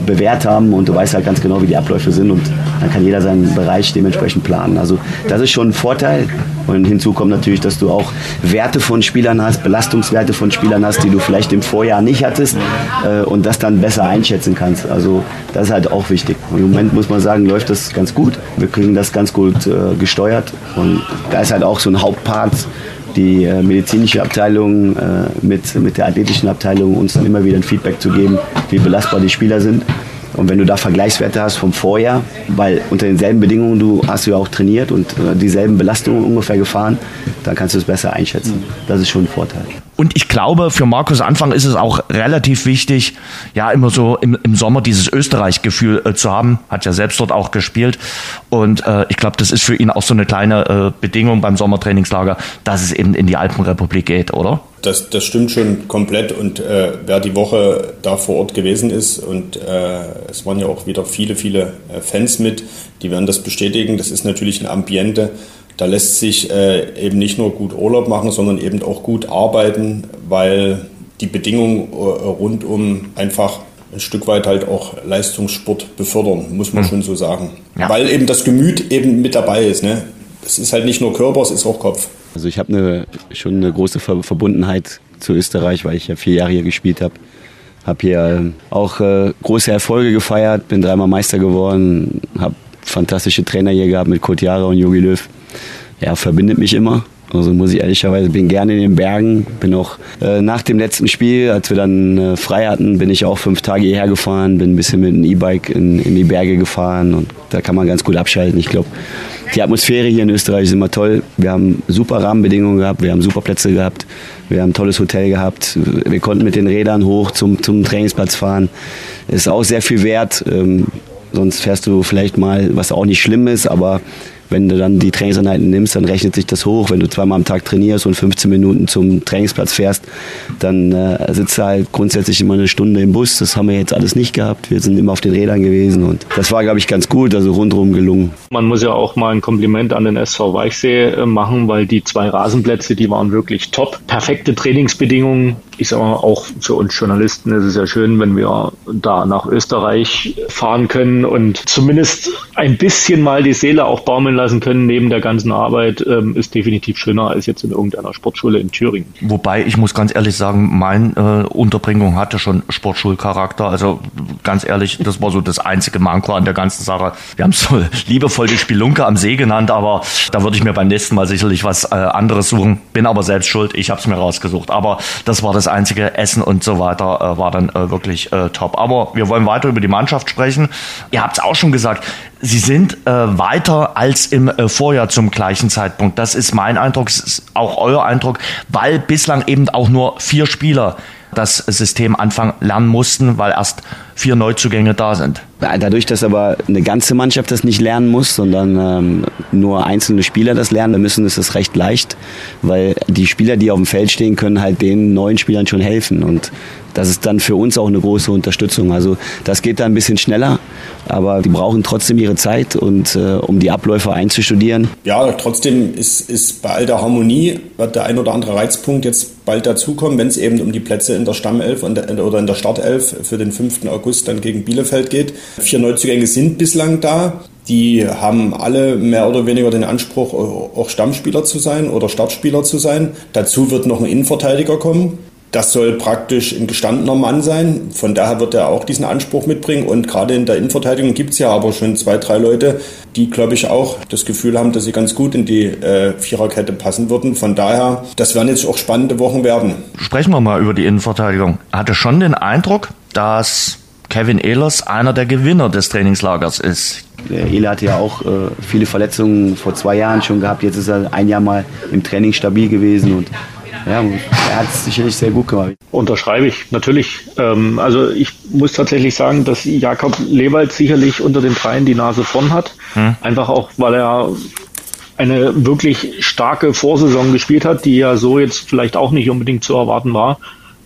bewährt haben und du weißt halt ganz genau, wie die Abläufe sind und dann kann jeder seinen Bereich dementsprechend planen. Also das ist schon ein Vorteil. Und hinzu kommt natürlich, dass du auch Werte von Spielern hast, Belastungswerte von Spielern hast, die du vielleicht im Vorjahr nicht hattest äh, und das dann besser einschätzen kannst. Also das ist halt auch wichtig. Im Moment muss man sagen, läuft das ganz gut. Wir kriegen das ganz gut äh, gesteuert und da ist halt auch so ein Hauptpart die äh, medizinische Abteilung äh, mit, mit der athletischen Abteilung uns dann immer wieder ein Feedback zu geben, wie belastbar die Spieler sind. Und wenn du da Vergleichswerte hast vom Vorjahr, weil unter denselben Bedingungen du hast du ja auch trainiert und äh, dieselben Belastungen ungefähr gefahren, dann kannst du es besser einschätzen. Das ist schon ein Vorteil. Und ich glaube, für Markus Anfang ist es auch relativ wichtig, ja, immer so im, im Sommer dieses Österreich-Gefühl äh, zu haben. Hat ja selbst dort auch gespielt. Und äh, ich glaube, das ist für ihn auch so eine kleine äh, Bedingung beim Sommertrainingslager, dass es eben in die Alpenrepublik geht, oder? Das, das stimmt schon komplett. Und äh, wer die Woche da vor Ort gewesen ist, und äh, es waren ja auch wieder viele, viele äh, Fans mit, die werden das bestätigen. Das ist natürlich ein Ambiente da lässt sich äh, eben nicht nur gut Urlaub machen, sondern eben auch gut arbeiten, weil die Bedingungen äh, rundum einfach ein Stück weit halt auch Leistungssport befördern, muss man hm. schon so sagen. Ja. Weil eben das Gemüt eben mit dabei ist. Ne? Es ist halt nicht nur Körper, es ist auch Kopf. Also ich habe eine, schon eine große Verbundenheit zu Österreich, weil ich ja vier Jahre hier gespielt habe. Habe hier auch äh, große Erfolge gefeiert, bin dreimal Meister geworden, habe fantastische Trainer hier gehabt mit Kurt Jara und Jogi Löw ja, verbindet mich immer. Also muss ich ehrlicherweise, bin gerne in den Bergen, bin auch äh, nach dem letzten Spiel, als wir dann äh, frei hatten, bin ich auch fünf Tage hierher gefahren, bin ein bisschen mit dem E-Bike in, in die Berge gefahren und da kann man ganz gut abschalten. Ich glaube, die Atmosphäre hier in Österreich ist immer toll. Wir haben super Rahmenbedingungen gehabt, wir haben super Plätze gehabt, wir haben ein tolles Hotel gehabt, wir konnten mit den Rädern hoch zum, zum Trainingsplatz fahren. Ist auch sehr viel wert. Ähm, sonst fährst du vielleicht mal, was auch nicht schlimm ist, aber wenn du dann die Trainingseinheiten nimmst, dann rechnet sich das hoch. Wenn du zweimal am Tag trainierst und 15 Minuten zum Trainingsplatz fährst, dann äh, sitzt du halt grundsätzlich immer eine Stunde im Bus. Das haben wir jetzt alles nicht gehabt. Wir sind immer auf den Rädern gewesen und das war, glaube ich, ganz gut, also rundherum gelungen. Man muss ja auch mal ein Kompliment an den SV Weichsee äh, machen, weil die zwei Rasenplätze, die waren wirklich top. Perfekte Trainingsbedingungen. Ich sage mal, auch für uns Journalisten ist es ja schön, wenn wir da nach Österreich fahren können und zumindest ein bisschen mal die Seele auch baumeln lassen können neben der ganzen Arbeit, ähm, ist definitiv schöner als jetzt in irgendeiner Sportschule in Thüringen. Wobei ich muss ganz ehrlich sagen, meine äh, Unterbringung hatte schon Sportschulcharakter. Also ganz ehrlich, das war so das einzige Manko an der ganzen Sache. Wir haben es so liebevoll die Spelunke am See genannt, aber da würde ich mir beim nächsten Mal sicherlich was äh, anderes suchen. Bin aber selbst schuld, ich habe es mir rausgesucht. Aber das war das einzige Essen und so weiter, äh, war dann äh, wirklich äh, top. Aber wir wollen weiter über die Mannschaft sprechen. Ihr habt es auch schon gesagt, Sie sind äh, weiter als im äh, Vorjahr zum gleichen Zeitpunkt. Das ist mein Eindruck, das ist auch euer Eindruck, weil bislang eben auch nur vier Spieler das System anfangen lernen mussten, weil erst vier Neuzugänge da sind. Dadurch, dass aber eine ganze Mannschaft das nicht lernen muss, sondern ähm, nur einzelne Spieler das lernen müssen, ist es recht leicht, weil die Spieler, die auf dem Feld stehen, können halt den neuen Spielern schon helfen und das ist dann für uns auch eine große Unterstützung. Also das geht da ein bisschen schneller, aber die brauchen trotzdem ihre Zeit und äh, um die Abläufe einzustudieren. Ja, trotzdem ist, ist bei all der Harmonie wird der ein oder andere Reizpunkt jetzt bald dazukommen, wenn es eben um die Plätze in der Stammelf oder in der Startelf für den 5. August dann gegen Bielefeld geht. Vier Neuzugänge sind bislang da. Die haben alle mehr oder weniger den Anspruch, auch Stammspieler zu sein oder Startspieler zu sein. Dazu wird noch ein Innenverteidiger kommen. Das soll praktisch ein gestandener Mann sein. Von daher wird er auch diesen Anspruch mitbringen. Und gerade in der Innenverteidigung gibt es ja aber schon zwei, drei Leute, die, glaube ich, auch das Gefühl haben, dass sie ganz gut in die äh, Viererkette passen würden. Von daher, das werden jetzt auch spannende Wochen werden. Sprechen wir mal über die Innenverteidigung. Hatte schon den Eindruck, dass Kevin Ehlers einer der Gewinner des Trainingslagers ist. Ehle hatte ja auch äh, viele Verletzungen vor zwei Jahren schon gehabt. Jetzt ist er ein Jahr mal im Training stabil gewesen und ja, er hat es sicherlich sehr gut gemacht. Unterschreibe ich, natürlich. Ähm, also ich muss tatsächlich sagen, dass Jakob Lewald sicherlich unter den dreien die Nase vorn hat. Hm. Einfach auch, weil er eine wirklich starke Vorsaison gespielt hat, die ja so jetzt vielleicht auch nicht unbedingt zu erwarten war,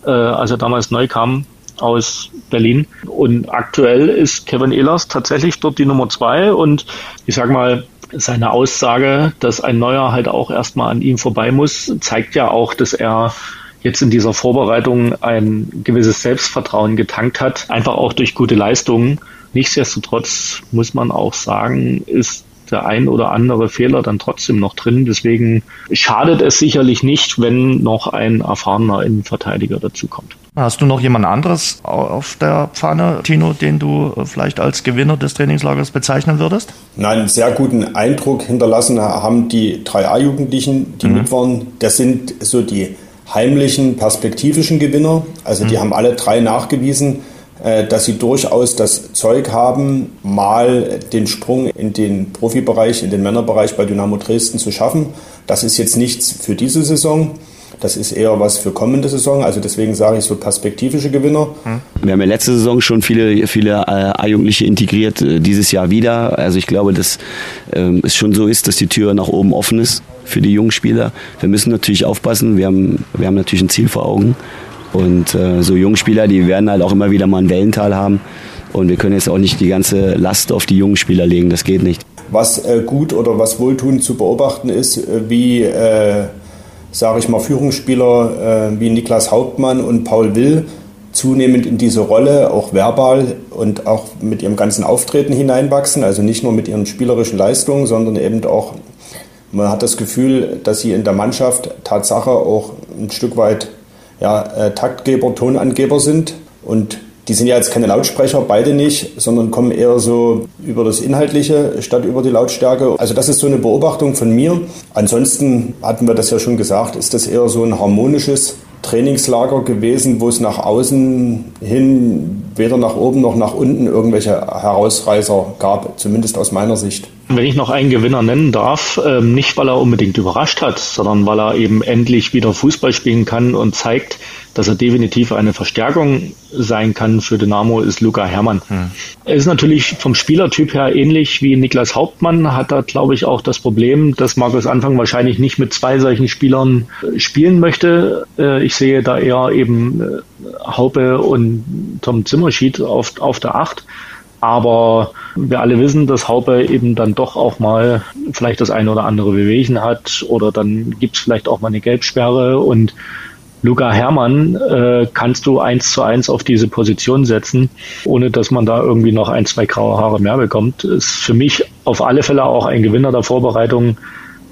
äh, als er damals neu kam aus Berlin. Und aktuell ist Kevin Ehlers tatsächlich dort die Nummer zwei und ich sag mal, seine Aussage, dass ein Neuer halt auch erstmal an ihm vorbei muss, zeigt ja auch, dass er jetzt in dieser Vorbereitung ein gewisses Selbstvertrauen getankt hat, einfach auch durch gute Leistungen. Nichtsdestotrotz muss man auch sagen, ist der ein oder andere Fehler dann trotzdem noch drin. Deswegen schadet es sicherlich nicht, wenn noch ein erfahrener Innenverteidiger dazukommt. Hast du noch jemand anderes auf der Pfanne, Tino, den du vielleicht als Gewinner des Trainingslagers bezeichnen würdest? Nein, einen sehr guten Eindruck hinterlassen haben die drei A-Jugendlichen, die mhm. mit waren. Das sind so die heimlichen, perspektivischen Gewinner. Also die mhm. haben alle drei nachgewiesen, äh, dass sie durchaus das Zeug haben, mal den Sprung in den Profibereich, in den Männerbereich bei Dynamo Dresden zu schaffen. Das ist jetzt nichts für diese Saison. Das ist eher was für kommende Saison. Also deswegen sage ich so perspektivische Gewinner. Wir haben ja letzte Saison schon viele, viele äh, A-Jugendliche integriert, äh, dieses Jahr wieder. Also ich glaube, dass ähm, es schon so ist, dass die Tür nach oben offen ist für die jungen Spieler. Wir müssen natürlich aufpassen. Wir haben, wir haben natürlich ein Ziel vor Augen. Und äh, so Jungspieler, die werden halt auch immer wieder mal ein Wellental haben. Und wir können jetzt auch nicht die ganze Last auf die jungen Spieler legen. Das geht nicht. Was äh, gut oder was wohltuend zu beobachten ist, wie, äh, sage ich mal, Führungsspieler äh, wie Niklas Hauptmann und Paul Will zunehmend in diese Rolle, auch verbal und auch mit ihrem ganzen Auftreten hineinwachsen. Also nicht nur mit ihren spielerischen Leistungen, sondern eben auch, man hat das Gefühl, dass sie in der Mannschaft Tatsache auch ein Stück weit ja, äh, Taktgeber, Tonangeber sind. Und die sind ja jetzt keine Lautsprecher, beide nicht, sondern kommen eher so über das Inhaltliche statt über die Lautstärke. Also das ist so eine Beobachtung von mir. Ansonsten hatten wir das ja schon gesagt, ist das eher so ein harmonisches Trainingslager gewesen, wo es nach außen hin weder nach oben noch nach unten irgendwelche Herausreißer gab, zumindest aus meiner Sicht. Wenn ich noch einen Gewinner nennen darf, ähm, nicht weil er unbedingt überrascht hat, sondern weil er eben endlich wieder Fußball spielen kann und zeigt, dass er definitiv eine Verstärkung sein kann für Dynamo, ist Luca Herrmann. Hm. Er ist natürlich vom Spielertyp her ähnlich wie Niklas Hauptmann, hat da, glaube ich, auch das Problem, dass Markus Anfang wahrscheinlich nicht mit zwei solchen Spielern äh, spielen möchte. Äh, ich sehe da eher eben äh, Haupe und Tom Zimmerschied auf, auf der Acht. Aber wir alle wissen, dass Haupe eben dann doch auch mal vielleicht das eine oder andere Bewegen hat oder dann gibt es vielleicht auch mal eine Gelbsperre und Luca Hermann äh, kannst du eins zu eins auf diese Position setzen, ohne dass man da irgendwie noch ein, zwei graue Haare mehr bekommt. Ist für mich auf alle Fälle auch ein Gewinner der Vorbereitung,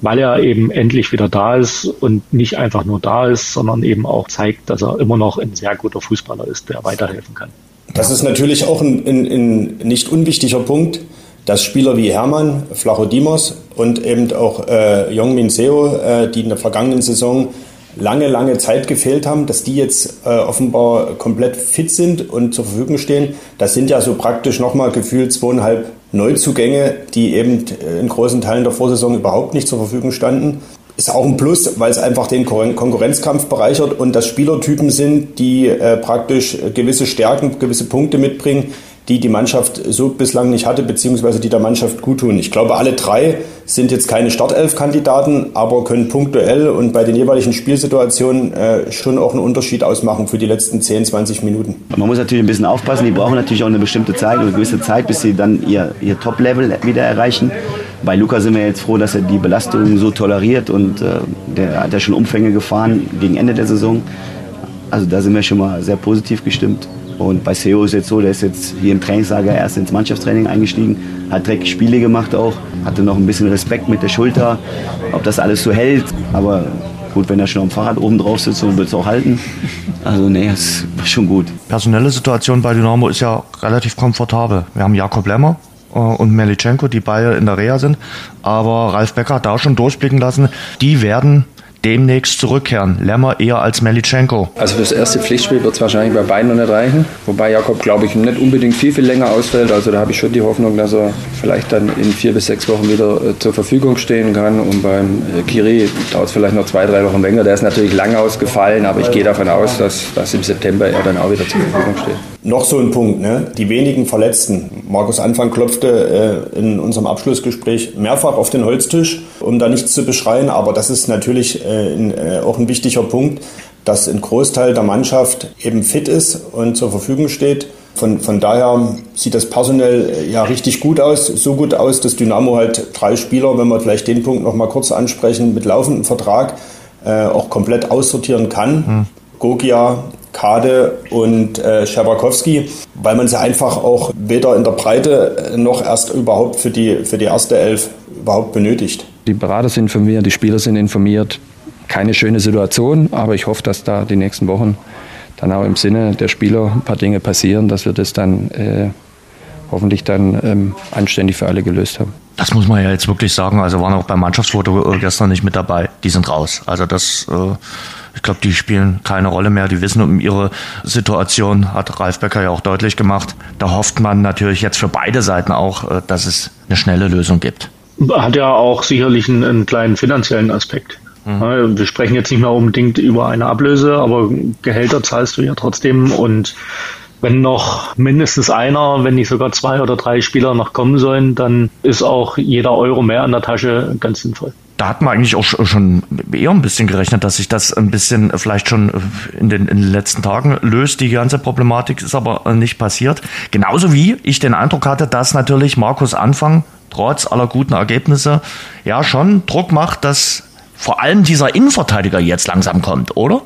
weil er eben endlich wieder da ist und nicht einfach nur da ist, sondern eben auch zeigt, dass er immer noch ein sehr guter Fußballer ist, der weiterhelfen kann. Das ist natürlich auch ein, ein, ein nicht unwichtiger Punkt, dass Spieler wie Hermann, Flachodimos und eben auch äh, Jongmin Seo, äh, die in der vergangenen Saison lange, lange Zeit gefehlt haben, dass die jetzt äh, offenbar komplett fit sind und zur Verfügung stehen. Das sind ja so praktisch nochmal gefühlt zweieinhalb Neuzugänge, die eben äh, in großen Teilen der Vorsaison überhaupt nicht zur Verfügung standen ist auch ein Plus, weil es einfach den Konkurrenzkampf bereichert und das Spielertypen sind, die äh, praktisch gewisse Stärken, gewisse Punkte mitbringen, die die Mannschaft so bislang nicht hatte, beziehungsweise die der Mannschaft gut tun. Ich glaube, alle drei sind jetzt keine Startelf-Kandidaten, aber können punktuell und bei den jeweiligen Spielsituationen äh, schon auch einen Unterschied ausmachen für die letzten 10, 20 Minuten. Man muss natürlich ein bisschen aufpassen, die brauchen natürlich auch eine bestimmte Zeit, eine gewisse Zeit, bis sie dann ihr, ihr Top-Level wieder erreichen. Bei Luca sind wir jetzt froh, dass er die Belastung so toleriert und äh, der hat ja schon Umfänge gefahren gegen Ende der Saison. Also da sind wir schon mal sehr positiv gestimmt. Und bei Seo ist jetzt so, der ist jetzt hier im Trainingslager erst ins Mannschaftstraining eingestiegen, hat direkt Spiele gemacht auch, hatte noch ein bisschen Respekt mit der Schulter, ob das alles so hält. Aber gut, wenn er schon am Fahrrad oben drauf sitzt, dann wird es auch halten. Also nee, ist schon gut. Personelle Situation bei Dynamo ist ja relativ komfortabel. Wir haben Jakob Lemmer, äh, und Melitschenko, die beide in der Reha sind. Aber Ralf Becker hat da schon durchblicken lassen, die werden demnächst zurückkehren? Lemmer eher als Melitschenko. Also für das erste Pflichtspiel wird es wahrscheinlich bei beiden noch nicht reichen. Wobei Jakob, glaube ich, nicht unbedingt viel, viel länger ausfällt. Also da habe ich schon die Hoffnung, dass er vielleicht dann in vier bis sechs Wochen wieder äh, zur Verfügung stehen kann. Und beim äh, Kiri dauert es vielleicht noch zwei, drei Wochen länger. Der ist natürlich lang ausgefallen, aber ich gehe davon aus, dass, dass im September er dann auch wieder zur Verfügung steht. Noch so ein Punkt, ne? die wenigen Verletzten. Markus Anfang klopfte äh, in unserem Abschlussgespräch mehrfach auf den Holztisch, um da nichts zu beschreien, aber das ist natürlich äh, in, äh, auch ein wichtiger Punkt, dass ein Großteil der Mannschaft eben fit ist und zur Verfügung steht. Von, von daher sieht das personell äh, ja richtig gut aus, so gut aus, dass Dynamo halt drei Spieler, wenn wir vielleicht den Punkt noch mal kurz ansprechen, mit laufendem Vertrag äh, auch komplett aussortieren kann. Hm. Gogia, Kade und äh, Scherwakowski, weil man sie einfach auch weder in der Breite noch erst überhaupt für die, für die erste Elf überhaupt benötigt. Die Berater sind informiert, die Spieler sind informiert. Keine schöne Situation, aber ich hoffe, dass da die nächsten Wochen dann auch im Sinne der Spieler ein paar Dinge passieren, dass wir das dann äh, hoffentlich dann ähm, anständig für alle gelöst haben. Das muss man ja jetzt wirklich sagen. Also waren auch beim Mannschaftsfoto gestern nicht mit dabei. Die sind raus. Also das, äh, ich glaube, die spielen keine Rolle mehr. Die wissen um ihre Situation, hat Ralf Becker ja auch deutlich gemacht. Da hofft man natürlich jetzt für beide Seiten auch, äh, dass es eine schnelle Lösung gibt. Hat ja auch sicherlich einen, einen kleinen finanziellen Aspekt. Mhm. Wir sprechen jetzt nicht mehr unbedingt über eine Ablöse, aber Gehälter zahlst du ja trotzdem und wenn noch mindestens einer, wenn nicht sogar zwei oder drei Spieler noch kommen sollen, dann ist auch jeder Euro mehr in der Tasche ganz sinnvoll. Da hat man eigentlich auch schon eher ein bisschen gerechnet, dass sich das ein bisschen vielleicht schon in den, in den letzten Tagen löst. Die ganze Problematik ist aber nicht passiert. Genauso wie ich den Eindruck hatte, dass natürlich Markus Anfang trotz aller guten Ergebnisse ja schon Druck macht, dass vor allem dieser Innenverteidiger jetzt langsam kommt, oder?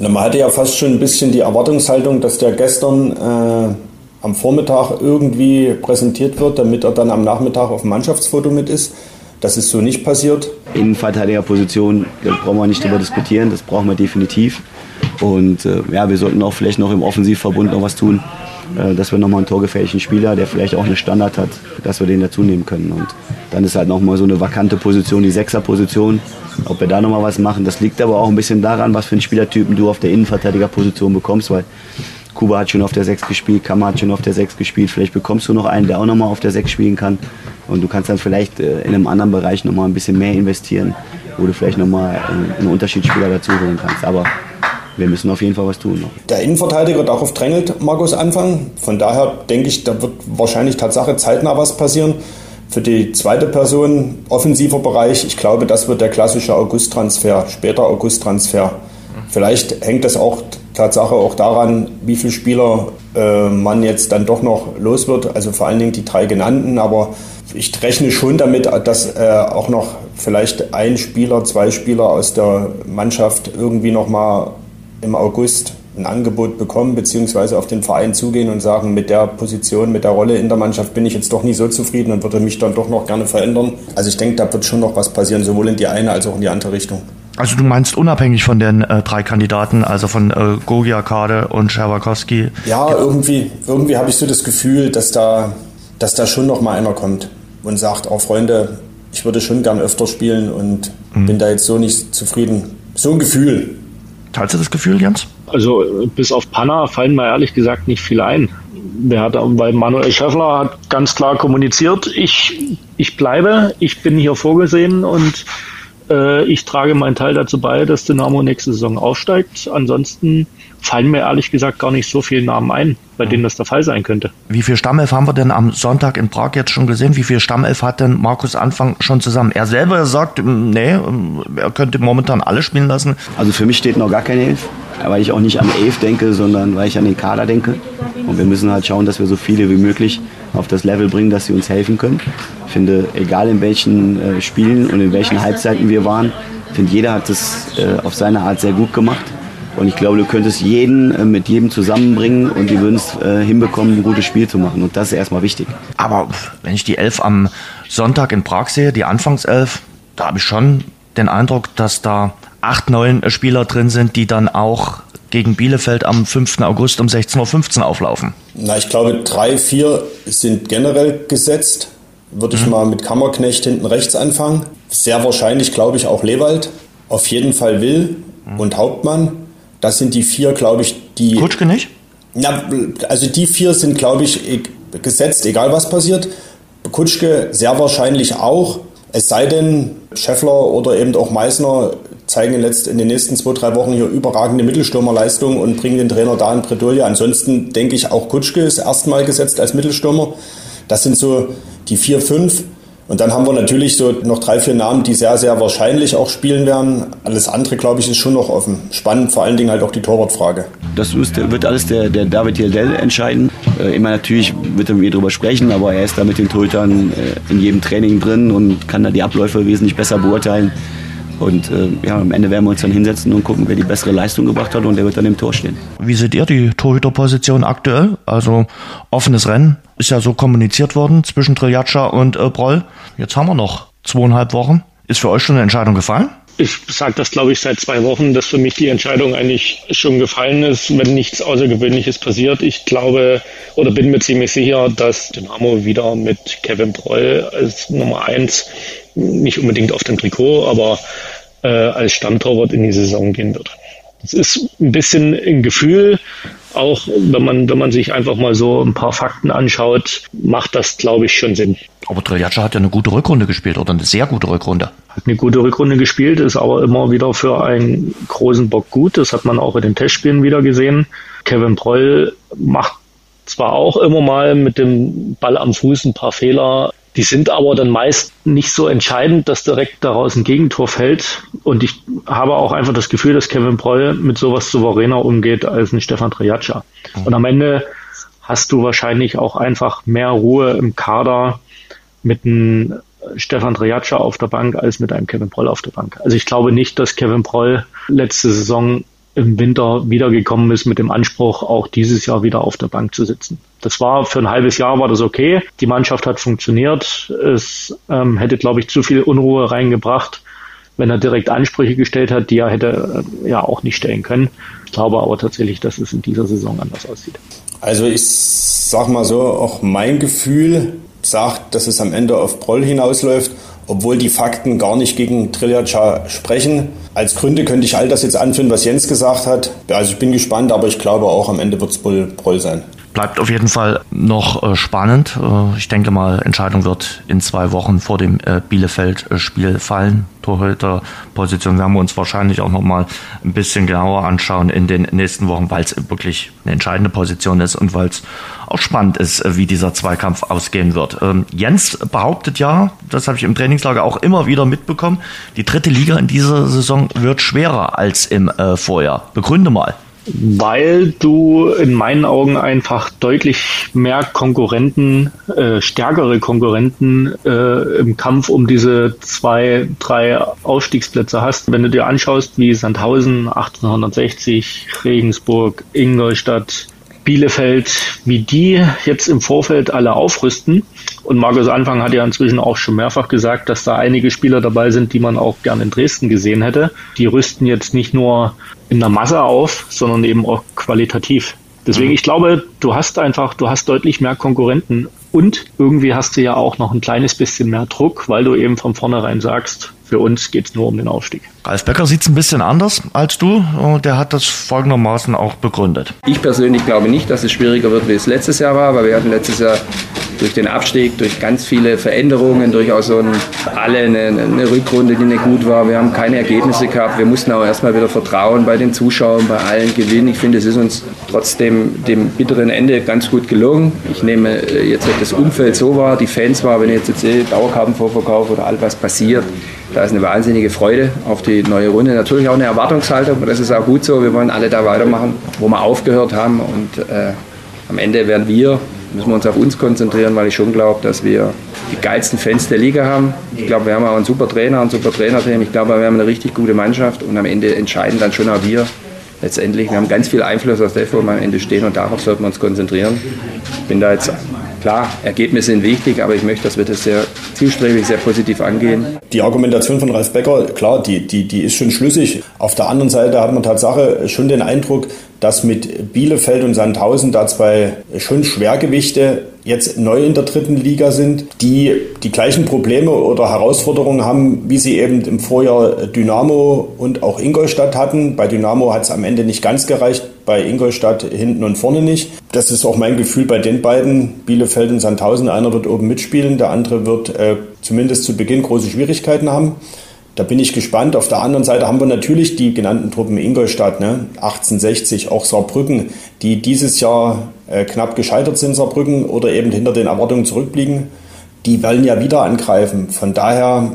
Na, man hatte ja fast schon ein bisschen die Erwartungshaltung, dass der gestern äh, am Vormittag irgendwie präsentiert wird, damit er dann am Nachmittag auf dem Mannschaftsfoto mit ist. Das ist so nicht passiert. Innenverteidigerposition, brauchen wir nicht drüber diskutieren, das brauchen wir definitiv. Und äh, ja, wir sollten auch vielleicht noch im Offensivverbund noch was tun, äh, dass wir nochmal einen torgefährlichen Spieler, der vielleicht auch eine Standard hat, dass wir den dazu nehmen können. Und dann ist halt nochmal so eine vakante Position, die Sechserposition. Ob wir da nochmal was machen, das liegt aber auch ein bisschen daran, was für einen Spielertypen du auf der Innenverteidigerposition bekommst, weil Kuba hat schon auf der 6 gespielt, Kammer hat schon auf der 6 gespielt. Vielleicht bekommst du noch einen, der auch nochmal auf der 6 spielen kann. Und du kannst dann vielleicht äh, in einem anderen Bereich nochmal ein bisschen mehr investieren, wo du vielleicht nochmal äh, einen Unterschiedsspieler dazu holen kannst. Aber wir müssen auf jeden Fall was tun. Der Innenverteidiger, darauf drängelt Markus Anfang. Von daher denke ich, da wird wahrscheinlich Tatsache zeitnah was passieren. Für die zweite Person, offensiver Bereich, ich glaube, das wird der klassische August-Transfer, später August-Transfer. Vielleicht hängt das auch Tatsache auch daran, wie viele Spieler äh, man jetzt dann doch noch los wird. Also vor allen Dingen die drei genannten. Aber ich rechne schon damit, dass äh, auch noch vielleicht ein Spieler, zwei Spieler aus der Mannschaft irgendwie noch mal im August ein Angebot bekommen, beziehungsweise auf den Verein zugehen und sagen, mit der Position, mit der Rolle in der Mannschaft bin ich jetzt doch nicht so zufrieden und würde mich dann doch noch gerne verändern. Also ich denke, da wird schon noch was passieren, sowohl in die eine als auch in die andere Richtung. Also du meinst unabhängig von den äh, drei Kandidaten, also von äh, Gogia, Kade und Scherwakowski? Ja, irgendwie, irgendwie habe ich so das Gefühl, dass da, dass da schon noch mal einer kommt und sagt, auch oh, Freunde, ich würde schon gern öfter spielen und mhm. bin da jetzt so nicht zufrieden. So ein Gefühl. Teilst du das Gefühl, Jens? Also bis auf Panna fallen mir ehrlich gesagt nicht viel ein. Der hat, weil Manuel Schäffler hat ganz klar kommuniziert, ich, ich bleibe, ich bin hier vorgesehen und ich trage meinen Teil dazu bei, dass Dynamo nächste Saison aufsteigt. Ansonsten fallen mir ehrlich gesagt gar nicht so viele Namen ein, bei denen das der Fall sein könnte. Wie viel Stammelf haben wir denn am Sonntag in Prag jetzt schon gesehen? Wie viel Stammelf hat denn Markus Anfang schon zusammen? Er selber sagt, nee, er könnte momentan alle spielen lassen. Also für mich steht noch gar keine Elf, weil ich auch nicht an Elf denke, sondern weil ich an den Kader denke. Und wir müssen halt schauen, dass wir so viele wie möglich auf das Level bringen, dass sie uns helfen können. Ich finde, egal in welchen äh, Spielen und in welchen Halbzeiten wir waren, finde jeder hat es äh, auf seine Art sehr gut gemacht. Und ich glaube, du könntest jeden äh, mit jedem zusammenbringen und die würden es äh, hinbekommen, ein gutes Spiel zu machen. Und das ist erstmal wichtig. Aber wenn ich die Elf am Sonntag in Prag sehe, die Anfangself, da habe ich schon den Eindruck, dass da acht, neun Spieler drin sind, die dann auch gegen Bielefeld am 5. August um 16.15 Uhr auflaufen. Na, ich glaube, drei, vier sind generell gesetzt. Würde mhm. ich mal mit Kammerknecht hinten rechts anfangen. Sehr wahrscheinlich, glaube ich, auch Lewald auf jeden Fall will mhm. und Hauptmann. Das sind die vier, glaube ich, die. Kutschke nicht? Na, also die vier sind, glaube ich, e-, gesetzt, egal was passiert. Kutschke sehr wahrscheinlich auch. Es sei denn, Scheffler oder eben auch Meißner zeigen in, den nächsten zwei, drei Wochen hier überragende Mittelstürmerleistung und bringen den Trainer da in Bredouille. Ansonsten denke ich, auch Kutschke ist erstmal gesetzt als Mittelstürmer. Das sind so die vier, fünf. Und dann haben wir natürlich so noch drei, vier Namen, die sehr, sehr wahrscheinlich auch spielen werden. Alles andere, glaube ich, ist schon noch offen. Spannend, vor allen Dingen halt auch die Torwartfrage. Das wird alles der, der David Hildel entscheiden. Äh, immer natürlich wird er mit mir darüber sprechen, aber er ist da mit den Torhütern äh, in jedem Training drin und kann da die Abläufe wesentlich besser beurteilen. Und äh, ja, am Ende werden wir uns dann hinsetzen und gucken, wer die bessere Leistung gebracht hat und der wird dann im Tor stehen. Wie seht ihr die Torhüterposition aktuell? Also offenes Rennen ist ja so kommuniziert worden zwischen Triljatscha und äh, Broll. Jetzt haben wir noch zweieinhalb Wochen. Ist für euch schon eine Entscheidung gefallen? Ich sage das, glaube ich, seit zwei Wochen, dass für mich die Entscheidung eigentlich schon gefallen ist, wenn nichts Außergewöhnliches passiert. Ich glaube oder bin mir ziemlich sicher, dass Dynamo wieder mit Kevin Broll als Nummer eins nicht unbedingt auf dem Trikot, aber äh, als Stammtorwart in die Saison gehen wird. Es ist ein bisschen ein Gefühl, auch wenn man, wenn man sich einfach mal so ein paar Fakten anschaut, macht das, glaube ich, schon Sinn. Aber Triljatscha hat ja eine gute Rückrunde gespielt oder eine sehr gute Rückrunde. Hat eine gute Rückrunde gespielt, ist aber immer wieder für einen großen Bock gut. Das hat man auch in den Testspielen wieder gesehen. Kevin Proll macht zwar auch immer mal mit dem Ball am Fuß ein paar Fehler, die sind aber dann meist nicht so entscheidend, dass direkt daraus ein Gegentor fällt. Und ich habe auch einfach das Gefühl, dass Kevin Proll mit sowas souveräner umgeht als ein Stefan Triatscha. Und am Ende hast du wahrscheinlich auch einfach mehr Ruhe im Kader mit einem Stefan Triatscha auf der Bank als mit einem Kevin Proll auf der Bank. Also ich glaube nicht, dass Kevin Proll letzte Saison im Winter wiedergekommen ist mit dem Anspruch, auch dieses Jahr wieder auf der Bank zu sitzen. Das war für ein halbes Jahr war das okay. Die Mannschaft hat funktioniert. Es ähm, hätte, glaube ich, zu viel Unruhe reingebracht, wenn er direkt Ansprüche gestellt hat, die er hätte äh, ja auch nicht stellen können. Ich glaube aber tatsächlich, dass es in dieser Saison anders aussieht. Also ich sag mal so, auch mein Gefühl sagt, dass es am Ende auf Proll hinausläuft obwohl die Fakten gar nicht gegen Triljaca sprechen. Als Gründe könnte ich all das jetzt anführen, was Jens gesagt hat. Also ich bin gespannt, aber ich glaube auch am Ende wird es wohl Proll sein bleibt auf jeden Fall noch äh, spannend. Äh, ich denke mal, Entscheidung wird in zwei Wochen vor dem äh, Bielefeld-Spiel fallen. Torhüter-Position werden wir uns wahrscheinlich auch noch mal ein bisschen genauer anschauen in den nächsten Wochen, weil es wirklich eine entscheidende Position ist und weil es auch spannend ist, wie dieser Zweikampf ausgehen wird. Ähm, Jens behauptet ja, das habe ich im Trainingslager auch immer wieder mitbekommen, die dritte Liga in dieser Saison wird schwerer als im Vorjahr. Begründe mal weil du in meinen Augen einfach deutlich mehr Konkurrenten, äh, stärkere Konkurrenten äh, im Kampf um diese zwei, drei Aufstiegsplätze hast. Wenn du dir anschaust, wie Sandhausen 1860, Regensburg, Ingolstadt, Bielefeld, wie die jetzt im Vorfeld alle aufrüsten. Und Markus Anfang hat ja inzwischen auch schon mehrfach gesagt, dass da einige Spieler dabei sind, die man auch gern in Dresden gesehen hätte. Die rüsten jetzt nicht nur in der Masse auf, sondern eben auch qualitativ. Deswegen, mhm. ich glaube, du hast einfach, du hast deutlich mehr Konkurrenten und irgendwie hast du ja auch noch ein kleines bisschen mehr Druck, weil du eben von vornherein sagst, für uns geht es nur um den Aufstieg. Ralf Becker sieht es ein bisschen anders als du und der hat das folgendermaßen auch begründet. Ich persönlich glaube nicht, dass es schwieriger wird, wie es letztes Jahr war, weil wir hatten letztes Jahr durch den Abstieg, durch ganz viele Veränderungen, durch auch so ein, alle eine, eine, Rückrunde, die nicht gut war. Wir haben keine Ergebnisse gehabt. Wir mussten auch erstmal wieder vertrauen bei den Zuschauern, bei allen gewinnen. Ich finde, es ist uns trotzdem dem bitteren Ende ganz gut gelungen. Ich nehme äh, jetzt das Umfeld so wahr, die Fans wahr, wenn ich jetzt sehe, Dauerkartenvorverkauf oder all was passiert. Da ist eine wahnsinnige Freude auf die neue Runde. Natürlich auch eine Erwartungshaltung, das ist auch gut so. Wir wollen alle da weitermachen, wo wir aufgehört haben. Und äh, am Ende werden wir müssen wir uns auf uns konzentrieren, weil ich schon glaube, dass wir die geilsten Fans der Liga haben. Ich glaube, wir haben auch einen super Trainer, ein super Trainerteam. Ich glaube, wir haben eine richtig gute Mannschaft und am Ende entscheiden dann schon auch wir. Letztendlich, wir haben ganz viel Einfluss auf das, wo wir am Ende stehen und darauf sollten wir uns konzentrieren. Ich bin da jetzt Klar, Ergebnisse sind wichtig, aber ich möchte, dass wir das sehr zielstrebig, sehr positiv angehen. Die Argumentation von Ralf Becker, klar, die, die, die ist schon schlüssig. Auf der anderen Seite hat man Tatsache schon den Eindruck, dass mit Bielefeld und Sandhausen da zwei schon Schwergewichte jetzt neu in der dritten Liga sind, die die gleichen Probleme oder Herausforderungen haben, wie sie eben im Vorjahr Dynamo und auch Ingolstadt hatten. Bei Dynamo hat es am Ende nicht ganz gereicht, bei Ingolstadt hinten und vorne nicht. Das ist auch mein Gefühl bei den beiden, Bielefeld und Sandhausen. Einer wird oben mitspielen, der andere wird äh, zumindest zu Beginn große Schwierigkeiten haben. Da bin ich gespannt. Auf der anderen Seite haben wir natürlich die genannten Truppen Ingolstadt, ne? 1860, auch Saarbrücken, die dieses Jahr äh, knapp gescheitert sind, Saarbrücken, oder eben hinter den Erwartungen zurückblieben. Die wollen ja wieder angreifen. Von daher,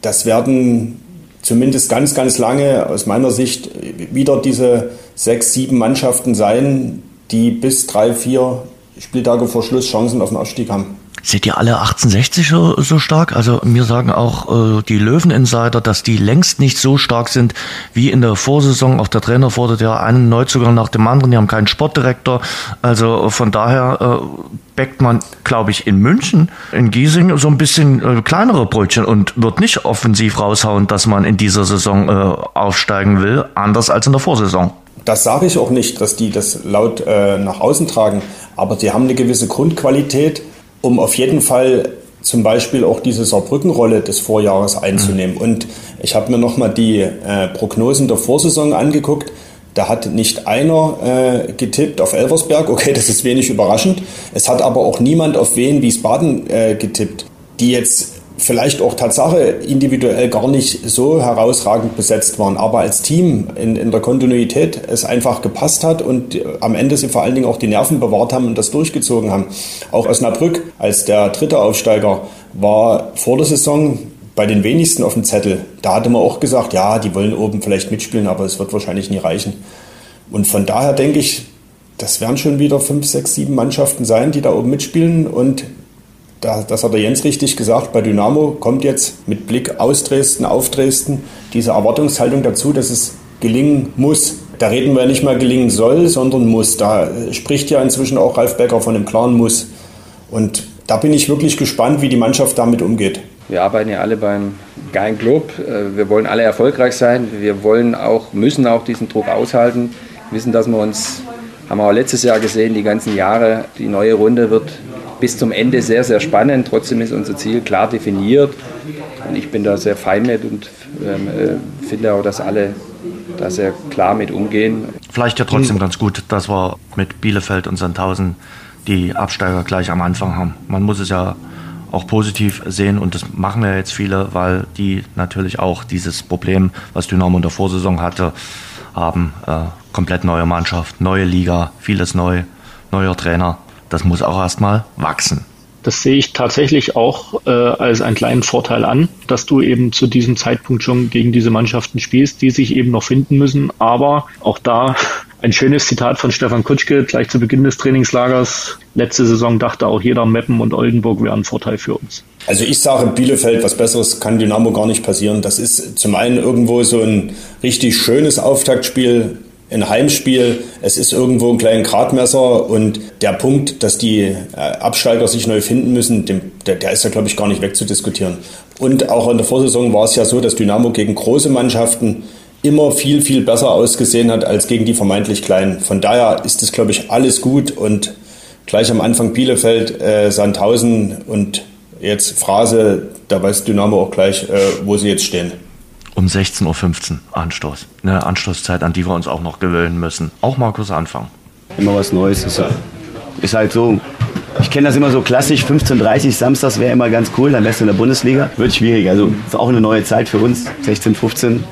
das werden zumindest ganz, ganz lange aus meiner Sicht wieder diese sechs, sieben Mannschaften sein, die bis drei, vier Spieltage vor Schluss Chancen auf den Aufstieg haben. Seht ihr alle 1860 so, so stark? Also mir sagen auch äh, die Löwen-Insider, dass die längst nicht so stark sind wie in der Vorsaison. Auch der Trainer fordert ja einen Neuzugang nach dem anderen. Die haben keinen Sportdirektor. Also von daher äh, bäckt man, glaube ich, in München, in Giesing so ein bisschen äh, kleinere Brötchen und wird nicht offensiv raushauen, dass man in dieser Saison äh, aufsteigen will, anders als in der Vorsaison. Das sage ich auch nicht, dass die das laut äh, nach außen tragen, aber die haben eine gewisse Grundqualität um auf jeden Fall zum Beispiel auch diese Saarbrückenrolle des Vorjahres einzunehmen. Mhm. Und ich habe mir nochmal die äh, Prognosen der Vorsaison angeguckt. Da hat nicht einer äh, getippt auf Elversberg. Okay, das ist wenig überraschend. Es hat aber auch niemand auf Wien Wiesbaden äh, getippt, die jetzt vielleicht auch Tatsache individuell gar nicht so herausragend besetzt waren, aber als Team in, in der Kontinuität es einfach gepasst hat und am Ende sie vor allen Dingen auch die Nerven bewahrt haben und das durchgezogen haben. Auch Osnabrück als der dritte Aufsteiger war vor der Saison bei den wenigsten auf dem Zettel. Da hatte man auch gesagt, ja, die wollen oben vielleicht mitspielen, aber es wird wahrscheinlich nie reichen. Und von daher denke ich, das werden schon wieder fünf, sechs, sieben Mannschaften sein, die da oben mitspielen und das hat der Jens richtig gesagt, bei Dynamo kommt jetzt mit Blick aus Dresden, auf Dresden, diese Erwartungshaltung dazu, dass es gelingen muss. Da reden wir nicht mehr gelingen soll, sondern muss. Da spricht ja inzwischen auch Ralf Becker von einem klaren Muss. Und da bin ich wirklich gespannt, wie die Mannschaft damit umgeht. Wir arbeiten ja alle beim geilen Club. Äh, wir wollen alle erfolgreich sein. Wir wollen auch, müssen auch diesen Druck aushalten. Wir wissen, dass wir uns, haben wir auch letztes Jahr gesehen, die ganzen Jahre, die neue Runde wird bis zum Ende sehr, sehr spannend. Trotzdem ist unser Ziel klar definiert. Und ich bin da sehr fein mit und ähm, äh, finde auch, dass alle da sehr klar mit umgehen. Vielleicht ja trotzdem ganz gut, dass wir mit Bielefeld und Sandhausen die Absteiger gleich am Anfang haben. Man muss es ja auch positiv sehen und das machen ja jetzt viele, weil die natürlich auch dieses Problem, was Dynamo in der Vorsaison hatte, haben. Äh, komplett neue Mannschaft, neue Liga, vieles neu, neuer Trainer das muss auch erstmal wachsen. Das sehe ich tatsächlich auch äh, als einen kleinen Vorteil an, dass du eben zu diesem Zeitpunkt schon gegen diese Mannschaften spielst, die sich eben noch finden müssen. Aber auch da ein schönes Zitat von Stefan Kutschke gleich zu Beginn des Trainingslagers. Letzte Saison dachte auch jeder Meppen und Oldenburg wären ein Vorteil für uns. Also ich sage Bielefeld, was Besseres kann Dynamo gar nicht passieren. Das ist zum einen irgendwo so ein richtig schönes Auftaktspiel ein Heimspiel. Es ist irgendwo ein kleines Gradmesser und der Punkt, dass die äh, Absteiger sich neu finden müssen, dem, der, der ist ja, glaube ich, gar nicht wegzudiskutieren. Und auch in der Vorsaison war es ja so, dass Dynamo gegen große Mannschaften immer viel, viel besser ausgesehen hat als gegen die vermeintlich kleinen. Von daher ist es, glaube ich, alles gut und gleich am Anfang Bielefeld, äh, Sandhausen und jetzt Phrase, da weiß Dynamo auch gleich, äh, wo sie jetzt stehen um 16.15 Uhr Anstoß. Eine Anstoßzeit, an die wir uns auch noch gewöhnen müssen. Auch Markus Anfang. Immer was Neues. Ist, ist halt so. Ich kenne das immer so klassisch, 15.30 Uhr samstags wäre immer ganz cool, dann wärst du in der Bundesliga. Wird schwierig, also ist auch eine neue Zeit für uns. 16, 15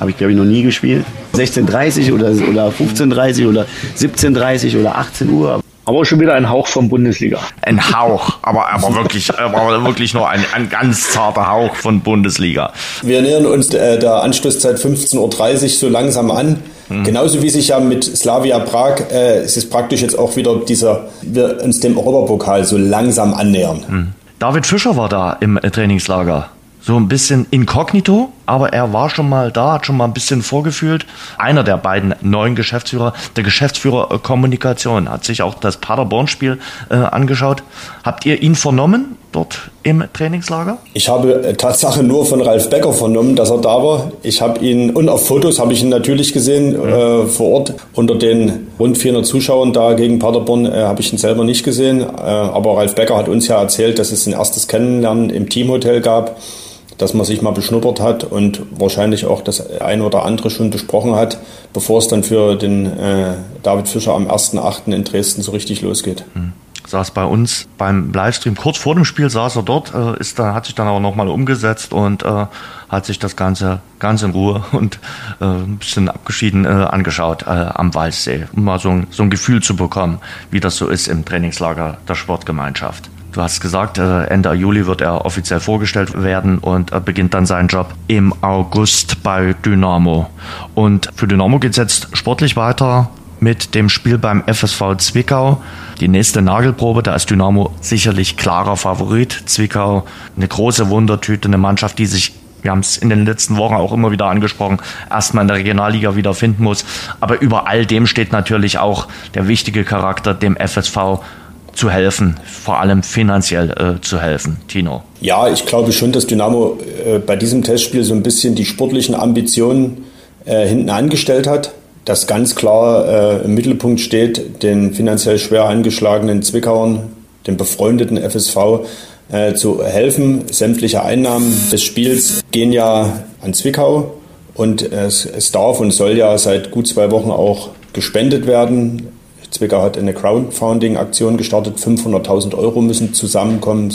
habe ich glaube ich noch nie gespielt. 16.30 oder, oder 15.30 oder 17.30 oder 18 Uhr. Aber schon wieder ein Hauch von Bundesliga. Ein Hauch, aber, aber, wirklich, aber wirklich nur ein, ein ganz zarter Hauch von Bundesliga. Wir nähern uns äh, der Anschlusszeit 15.30 Uhr so langsam an. Mhm. Genauso wie sich ja mit Slavia Prag, äh, es ist praktisch jetzt auch wieder dieser, wir uns dem Europapokal so langsam annähern. Mhm. David Fischer war da im Trainingslager. So ein bisschen inkognito, aber er war schon mal da, hat schon mal ein bisschen vorgefühlt. Einer der beiden neuen Geschäftsführer, der Geschäftsführer äh, Kommunikation, hat sich auch das Paderborn-Spiel äh, angeschaut. Habt ihr ihn vernommen dort im Trainingslager? Ich habe äh, Tatsache nur von Ralf Becker vernommen, dass er da war. Ich habe ihn, und auf Fotos habe ich ihn natürlich gesehen, mhm. äh, vor Ort. Unter den rund 400 Zuschauern da gegen Paderborn äh, habe ich ihn selber nicht gesehen. Äh, aber Ralf Becker hat uns ja erzählt, dass es ein erstes Kennenlernen im Teamhotel gab dass man sich mal beschnuppert hat und wahrscheinlich auch das eine oder andere schon besprochen hat, bevor es dann für den äh, David Fischer am 1.8. in Dresden so richtig losgeht. Hm. Saß bei uns beim Livestream kurz vor dem Spiel, saß er dort, äh, ist dann, hat sich dann aber nochmal umgesetzt und äh, hat sich das Ganze ganz in Ruhe und äh, ein bisschen abgeschieden äh, angeschaut äh, am Waldsee, um mal so ein, so ein Gefühl zu bekommen, wie das so ist im Trainingslager der Sportgemeinschaft. Du hast gesagt, äh, Ende Juli wird er offiziell vorgestellt werden und beginnt dann seinen Job im August bei Dynamo. Und für Dynamo geht es jetzt sportlich weiter mit dem Spiel beim FSV Zwickau. Die nächste Nagelprobe, da ist Dynamo sicherlich klarer Favorit. Zwickau, eine große Wundertüte, eine Mannschaft, die sich wir haben es in den letzten Wochen auch immer wieder angesprochen, erstmal in der Regionalliga wieder finden muss. Aber über all dem steht natürlich auch der wichtige Charakter, dem FSV zu helfen, vor allem finanziell äh, zu helfen. Tino. Ja, ich glaube schon, dass Dynamo äh, bei diesem Testspiel so ein bisschen die sportlichen Ambitionen äh, hinten angestellt hat. Dass ganz klar äh, im Mittelpunkt steht, den finanziell schwer angeschlagenen Zwickauern, dem befreundeten FSV, äh, zu helfen. Sämtliche Einnahmen des Spiels gehen ja an Zwickau und es, es darf und soll ja seit gut zwei Wochen auch gespendet werden. Zwickau hat eine Crowdfunding-Aktion gestartet. 500.000 Euro müssen zusammenkommen,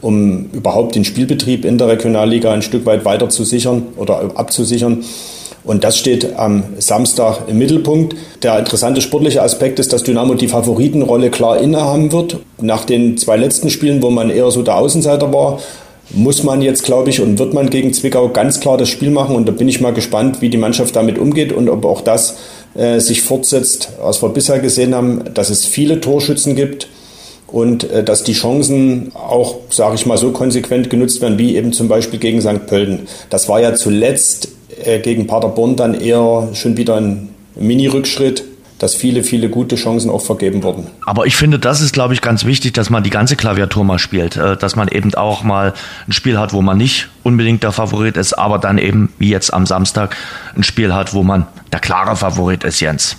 um überhaupt den Spielbetrieb in der Regionalliga ein Stück weit weiter zu sichern oder abzusichern. Und das steht am Samstag im Mittelpunkt. Der interessante sportliche Aspekt ist, dass Dynamo die Favoritenrolle klar innehaben wird. Nach den zwei letzten Spielen, wo man eher so der Außenseiter war, muss man jetzt, glaube ich, und wird man gegen Zwickau ganz klar das Spiel machen. Und da bin ich mal gespannt, wie die Mannschaft damit umgeht und ob auch das äh, sich fortsetzt, was wir bisher gesehen haben, dass es viele Torschützen gibt und äh, dass die Chancen auch, sage ich mal, so konsequent genutzt werden, wie eben zum Beispiel gegen St. Pölten. Das war ja zuletzt äh, gegen Paderborn dann eher schon wieder ein Mini-Rückschritt dass viele, viele gute Chancen auch vergeben wurden. Aber ich finde, das ist, glaube ich, ganz wichtig, dass man die ganze Klaviatur mal spielt, äh, dass man eben auch mal ein Spiel hat, wo man nicht unbedingt der Favorit ist, aber dann eben, wie jetzt am Samstag, ein Spiel hat, wo man der klare Favorit ist, Jens.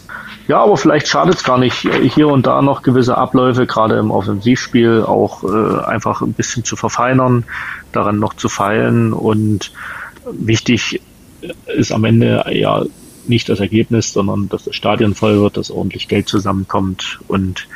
Ja, aber vielleicht schadet es gar nicht, hier und da noch gewisse Abläufe, gerade im Offensivspiel, auch äh, einfach ein bisschen zu verfeinern, daran noch zu feilen. Und wichtig ist am Ende ja nicht das Ergebnis, sondern dass das Stadion voll wird, dass ordentlich Geld zusammenkommt und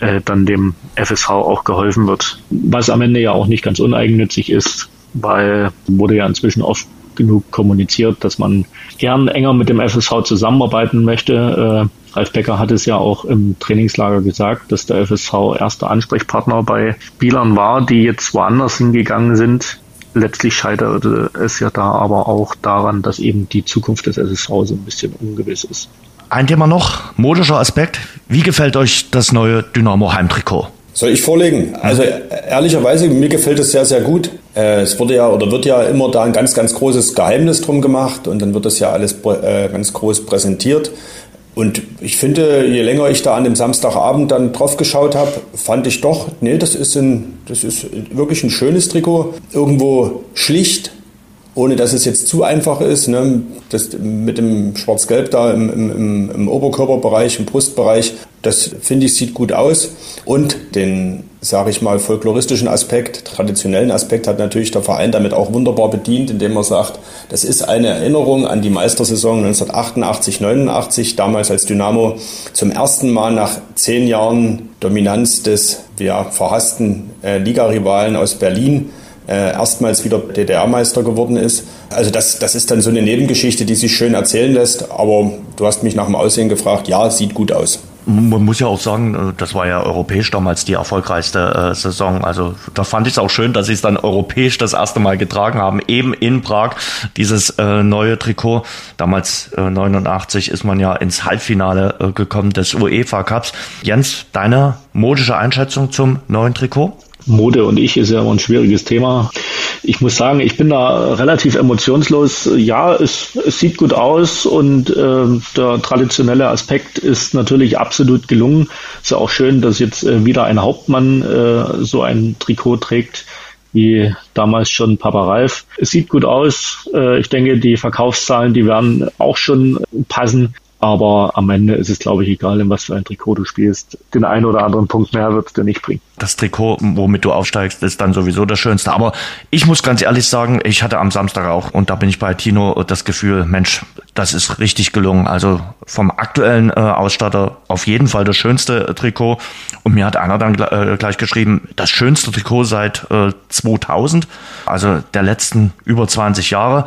äh, dann dem FSV auch geholfen wird. Was am Ende ja auch nicht ganz uneigennützig ist, weil wurde ja inzwischen oft genug kommuniziert, dass man gern enger mit dem FSV zusammenarbeiten möchte. Äh, Ralf Becker hat es ja auch im Trainingslager gesagt, dass der FSV erster Ansprechpartner bei Spielern war, die jetzt woanders hingegangen sind letztlich scheiterte es ja da aber auch daran, dass eben die Zukunft des SSV so ein bisschen ungewiss ist. Ein Thema noch, modischer Aspekt. Wie gefällt euch das neue Dynamo Heimtrikot? Soll ich vorlegen? Also ehrlicherweise, mir gefällt es sehr, sehr gut. Äh, es wurde ja oder wird ja immer da ein ganz, ganz großes Geheimnis drum gemacht und dann wird das ja alles äh, ganz groß präsentiert. Und ich finde, je länger ich da an dem Samstagabend dann drauf geschaut habe, fand ich doch, nee, das ist, ein, das ist wirklich ein schönes Trikot. Irgendwo schlicht, ohne dass es jetzt zu einfach ist. Ne? Das mit dem Schwarz-Gelb da im, im, im Oberkörperbereich, im Brustbereich, das finde ich sieht gut aus. Und den, sage ich mal, folkloristischen Aspekt, traditionellen Aspekt hat natürlich der Verein damit auch wunderbar bedient, indem er sagt, das ist eine Erinnerung an die Meistersaison 1988, 89, damals als Dynamo zum ersten Mal nach zehn Jahren Dominanz des ja, verhassten äh, Ligarivalen aus Berlin äh, erstmals wieder DDR-Meister geworden ist. Also das, das ist dann so eine Nebengeschichte, die sich schön erzählen lässt. Aber du hast mich nach dem Aussehen gefragt. Ja, sieht gut aus. Man muss ja auch sagen, äh, das war ja europäisch damals die erfolgreichste äh, Saison. Also da fand ich es auch schön, dass sie es dann europäisch das erste Mal getragen haben, eben in Prag, dieses äh, neue Trikot. Damals äh, 89 ist man ja ins Halbfinale äh, gekommen des UEFA Cups. Jens, deine modische Einschätzung zum neuen Trikot? Mode und ich ist ja immer ein schwieriges Thema. Ich muss sagen, ich bin da relativ emotionslos. Ja, es, es sieht gut aus und äh, der traditionelle Aspekt ist natürlich absolut gelungen. Ist ja auch schön, dass jetzt äh, wieder ein Hauptmann äh, so ein Trikot trägt wie damals schon Papa Ralf. Es sieht gut aus. Äh, ich denke, die Verkaufszahlen, die werden auch schon passen. Aber am Ende ist es, glaube ich, egal, in was für ein Trikot du spielst. Den einen oder anderen Punkt mehr wird es dir nicht bringen. Das Trikot, womit du aufsteigst, ist dann sowieso das Schönste. Aber ich muss ganz ehrlich sagen, ich hatte am Samstag auch, und da bin ich bei Tino, das Gefühl, Mensch, das ist richtig gelungen. Also vom aktuellen äh, Ausstatter auf jeden Fall das schönste Trikot. Und mir hat einer dann äh, gleich geschrieben, das schönste Trikot seit äh, 2000, also der letzten über 20 Jahre.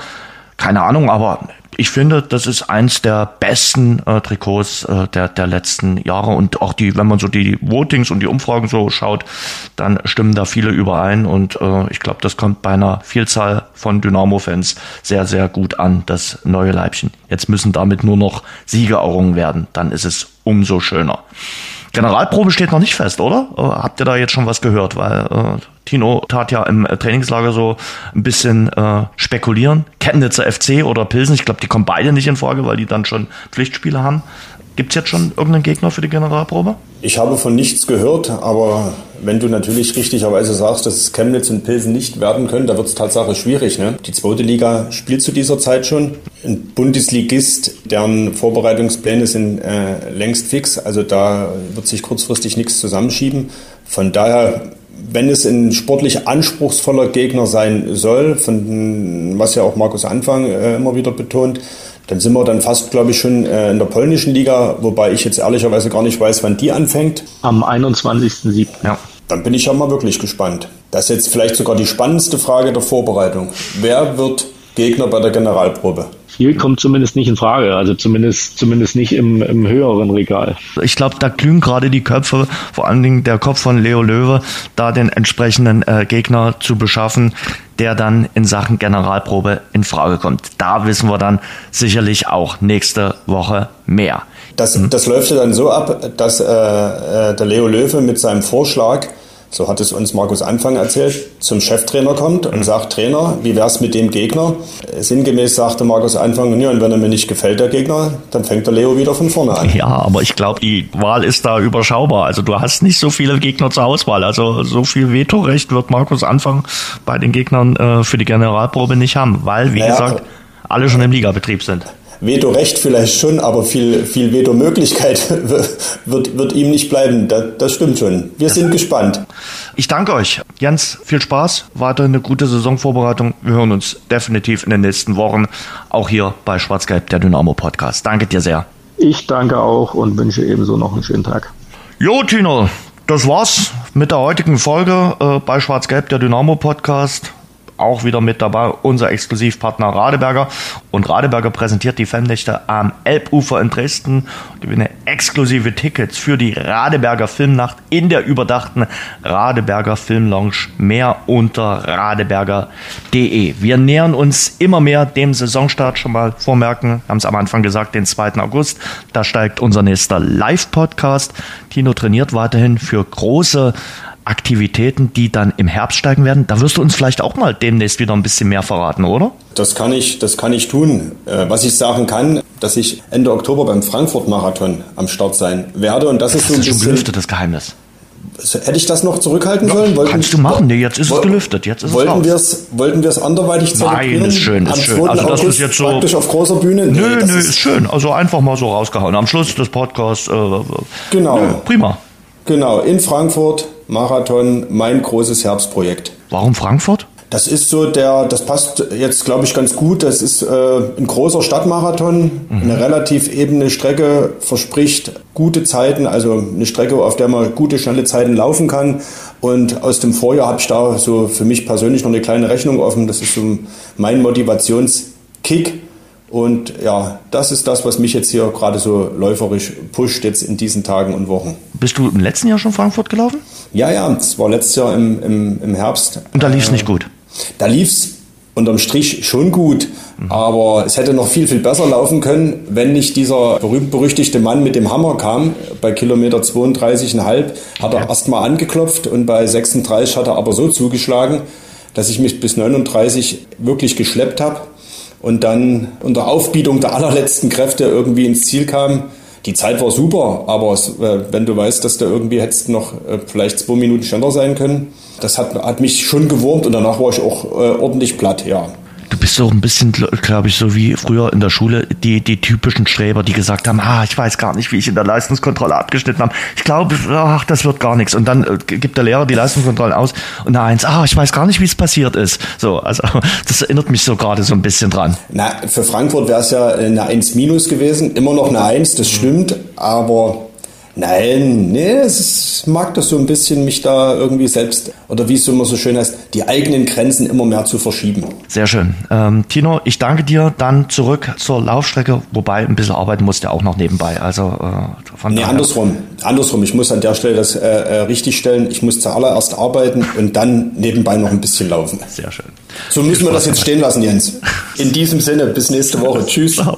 Keine Ahnung, aber ich finde, das ist eins der besten äh, Trikots äh, der, der letzten Jahre und auch die, wenn man so die Votings und die Umfragen so schaut, dann stimmen da viele überein und äh, ich glaube, das kommt bei einer Vielzahl von Dynamo-Fans sehr, sehr gut an, das neue Leibchen. Jetzt müssen damit nur noch Siege errungen werden, dann ist es umso schöner. Generalprobe steht noch nicht fest, oder? Äh, habt ihr da jetzt schon was gehört? Weil äh, Tino tat ja im äh, Trainingslager so ein bisschen äh, spekulieren. Chemnitzer FC oder Pilsen, ich glaube, die kommen beide nicht in Frage, weil die dann schon Pflichtspiele haben. Gibt es jetzt schon irgendeinen Gegner für die Generalprobe? Ich habe von nichts gehört, aber wenn du natürlich richtigerweise sagst, dass es Chemnitz und Pilsen nicht werden können, da wird es tatsächlich schwierig. Ne? Die zweite Liga spielt zu dieser Zeit schon. Ein Bundesligist, deren Vorbereitungspläne sind äh, längst fix. Also da wird sich kurzfristig nichts zusammenschieben. Von daher wenn es ein sportlich anspruchsvoller Gegner sein soll, von was ja auch Markus Anfang äh, immer wieder betont, dann sind wir dann fast, glaube ich, schon äh, in der polnischen Liga, wobei ich jetzt ehrlicherweise gar nicht weiß, wann die anfängt. Am 21.07. Ja. Dann bin ich ja mal wirklich gespannt. Das ist jetzt vielleicht sogar die spannendste Frage der Vorbereitung. Wer wird Gegner bei der Generalprobe? Kiel kommt zumindest nicht in Frage, also zumindest, zumindest nicht im, im höheren Regal. Ich glaube, da glühen gerade die Köpfe, vor allen Dingen der Kopf von Leo Löwe, da den entsprechenden äh, Gegner zu beschaffen, der dann in Sachen Generalprobe in Frage kommt. Da wissen wir dann sicherlich auch nächste Woche mehr. Das, hm? das läuft ja dann so ab, dass äh, äh der Leo Löwe mit seinem Vorschlag so hat es uns Markus Anfang erzählt, zum Cheftrainer kommt und sagt, Trainer, wie wär's mit dem Gegner? Sinngemäß sagte Markus Anfang, ja, und wenn er mir nicht gefällt, der Gegner, dann fängt der Leo wieder von vorne an. Ja, aber ich glaube, die Wahl ist da überschaubar. Also du hast nicht so viele Gegner zur Auswahl. Also so viel Vetorecht wird Markus Anfang bei den Gegnern äh, für die Generalprobe nicht haben, weil, wie naja, gesagt, alle schon im Ligabetrieb sind. Veto-Recht vielleicht schon, aber viel, viel Veto-Möglichkeit wird, wird ihm nicht bleiben. Das, das stimmt schon. Wir sind gespannt. Ich danke euch. Jens, viel Spaß. Weiter eine gute Saisonvorbereitung. Wir hören uns definitiv in den nächsten Wochen auch hier bei Schwarz-Gelb, der Dynamo Podcast. Danke dir sehr. Ich danke auch und wünsche ebenso noch einen schönen Tag. Jo, Tino, das war's mit der heutigen Folge äh, bei Schwarz-Gelb, der Dynamo Podcast auch wieder mit dabei unser Exklusivpartner Radeberger. Und Radeberger präsentiert die Fannächte am Elbufer in Dresden. Gewinne exklusive Tickets für die Radeberger Filmnacht in der überdachten Radeberger Filmlounge. Mehr unter radeberger.de. Wir nähern uns immer mehr dem Saisonstart. Schon mal vormerken, haben es am Anfang gesagt, den 2. August. Da steigt unser nächster Live-Podcast. Tino trainiert weiterhin für große Aktivitäten, die dann im Herbst steigen werden. Da wirst du uns vielleicht auch mal demnächst wieder ein bisschen mehr verraten, oder? Das kann ich, das kann ich tun. Äh, was ich sagen kann, dass ich Ende Oktober beim Frankfurt-Marathon am Start sein werde. Und das, das ist so ein ist bisschen, schon gelüftetes Geheimnis. Hätte ich das noch zurückhalten sollen? Wollten, Kannst du machen, nee, jetzt ist es gelüftet. Jetzt ist wollten wir es Wollten wir es anderweitig zelebrieren? Nein, ist schön, ist schön. Also das ist jetzt so praktisch auf großer Bühne. Nee, nö, nö, ist, ist schön. Also einfach mal so rausgehauen. Am Schluss des Podcasts. Äh, genau. Nö, prima. Genau, in Frankfurt, Marathon, mein großes Herbstprojekt. Warum Frankfurt? Das ist so der, das passt jetzt, glaube ich, ganz gut. Das ist äh, ein großer Stadtmarathon, mhm. eine relativ ebene Strecke, verspricht gute Zeiten, also eine Strecke, auf der man gute, schnelle Zeiten laufen kann. Und aus dem Vorjahr habe ich da so für mich persönlich noch eine kleine Rechnung offen. Das ist so mein Motivationskick und ja, das ist das, was mich jetzt hier gerade so läuferisch pusht jetzt in diesen Tagen und Wochen. Bist du im letzten Jahr schon Frankfurt gelaufen? Ja, ja, das war letztes Jahr im, im, im Herbst. Und da lief es äh, nicht gut? Da lief es unterm Strich schon gut. Aber es hätte noch viel, viel besser laufen können, wenn nicht dieser berühmt-berüchtigte Mann mit dem Hammer kam. Bei Kilometer 32,5 hat er ja. erst mal angeklopft und bei 36 hat er aber so zugeschlagen, dass ich mich bis 39 wirklich geschleppt habe und dann unter Aufbietung der allerletzten Kräfte irgendwie ins Ziel kam. Die Zeit war super, aber äh, wenn du weißt, dass du irgendwie hättest noch äh, vielleicht zwei Minuten schneller sein können, das hat, hat mich schon gewurmt und danach war ich auch äh, ordentlich platt, ja. Du bist so ein bisschen, glaube ich, so wie früher in der Schule die, die typischen Streber, die gesagt haben, ah, ich weiß gar nicht, wie ich in der Leistungskontrolle abgeschnitten habe. Ich glaube, ach, das wird gar nichts. Und dann äh, gibt der Lehrer die Leistungskontrollen aus und eine Eins, ah, ich weiß gar nicht, wie es passiert ist. So, also das erinnert mich so gerade so ein bisschen dran. Na, für Frankfurt wäre es ja eine Eins minus gewesen, immer noch eine Eins, das stimmt, aber Nein, nee, es mag das so ein bisschen mich da irgendwie selbst, oder wie es immer so schön heißt, die eigenen Grenzen immer mehr zu verschieben. Sehr schön. Ähm, Tino, ich danke dir. Dann zurück zur Laufstrecke, wobei ein bisschen arbeiten musst du auch noch nebenbei. Also äh, von Nee, andersrum. Andersrum. Ich muss an der Stelle das äh, äh, richtig stellen. Ich muss zuallererst arbeiten und dann nebenbei noch ein bisschen laufen. Sehr schön. So müssen wir das jetzt stehen lassen, Jens. In diesem Sinne, bis nächste Woche. Tschüss. Ciao.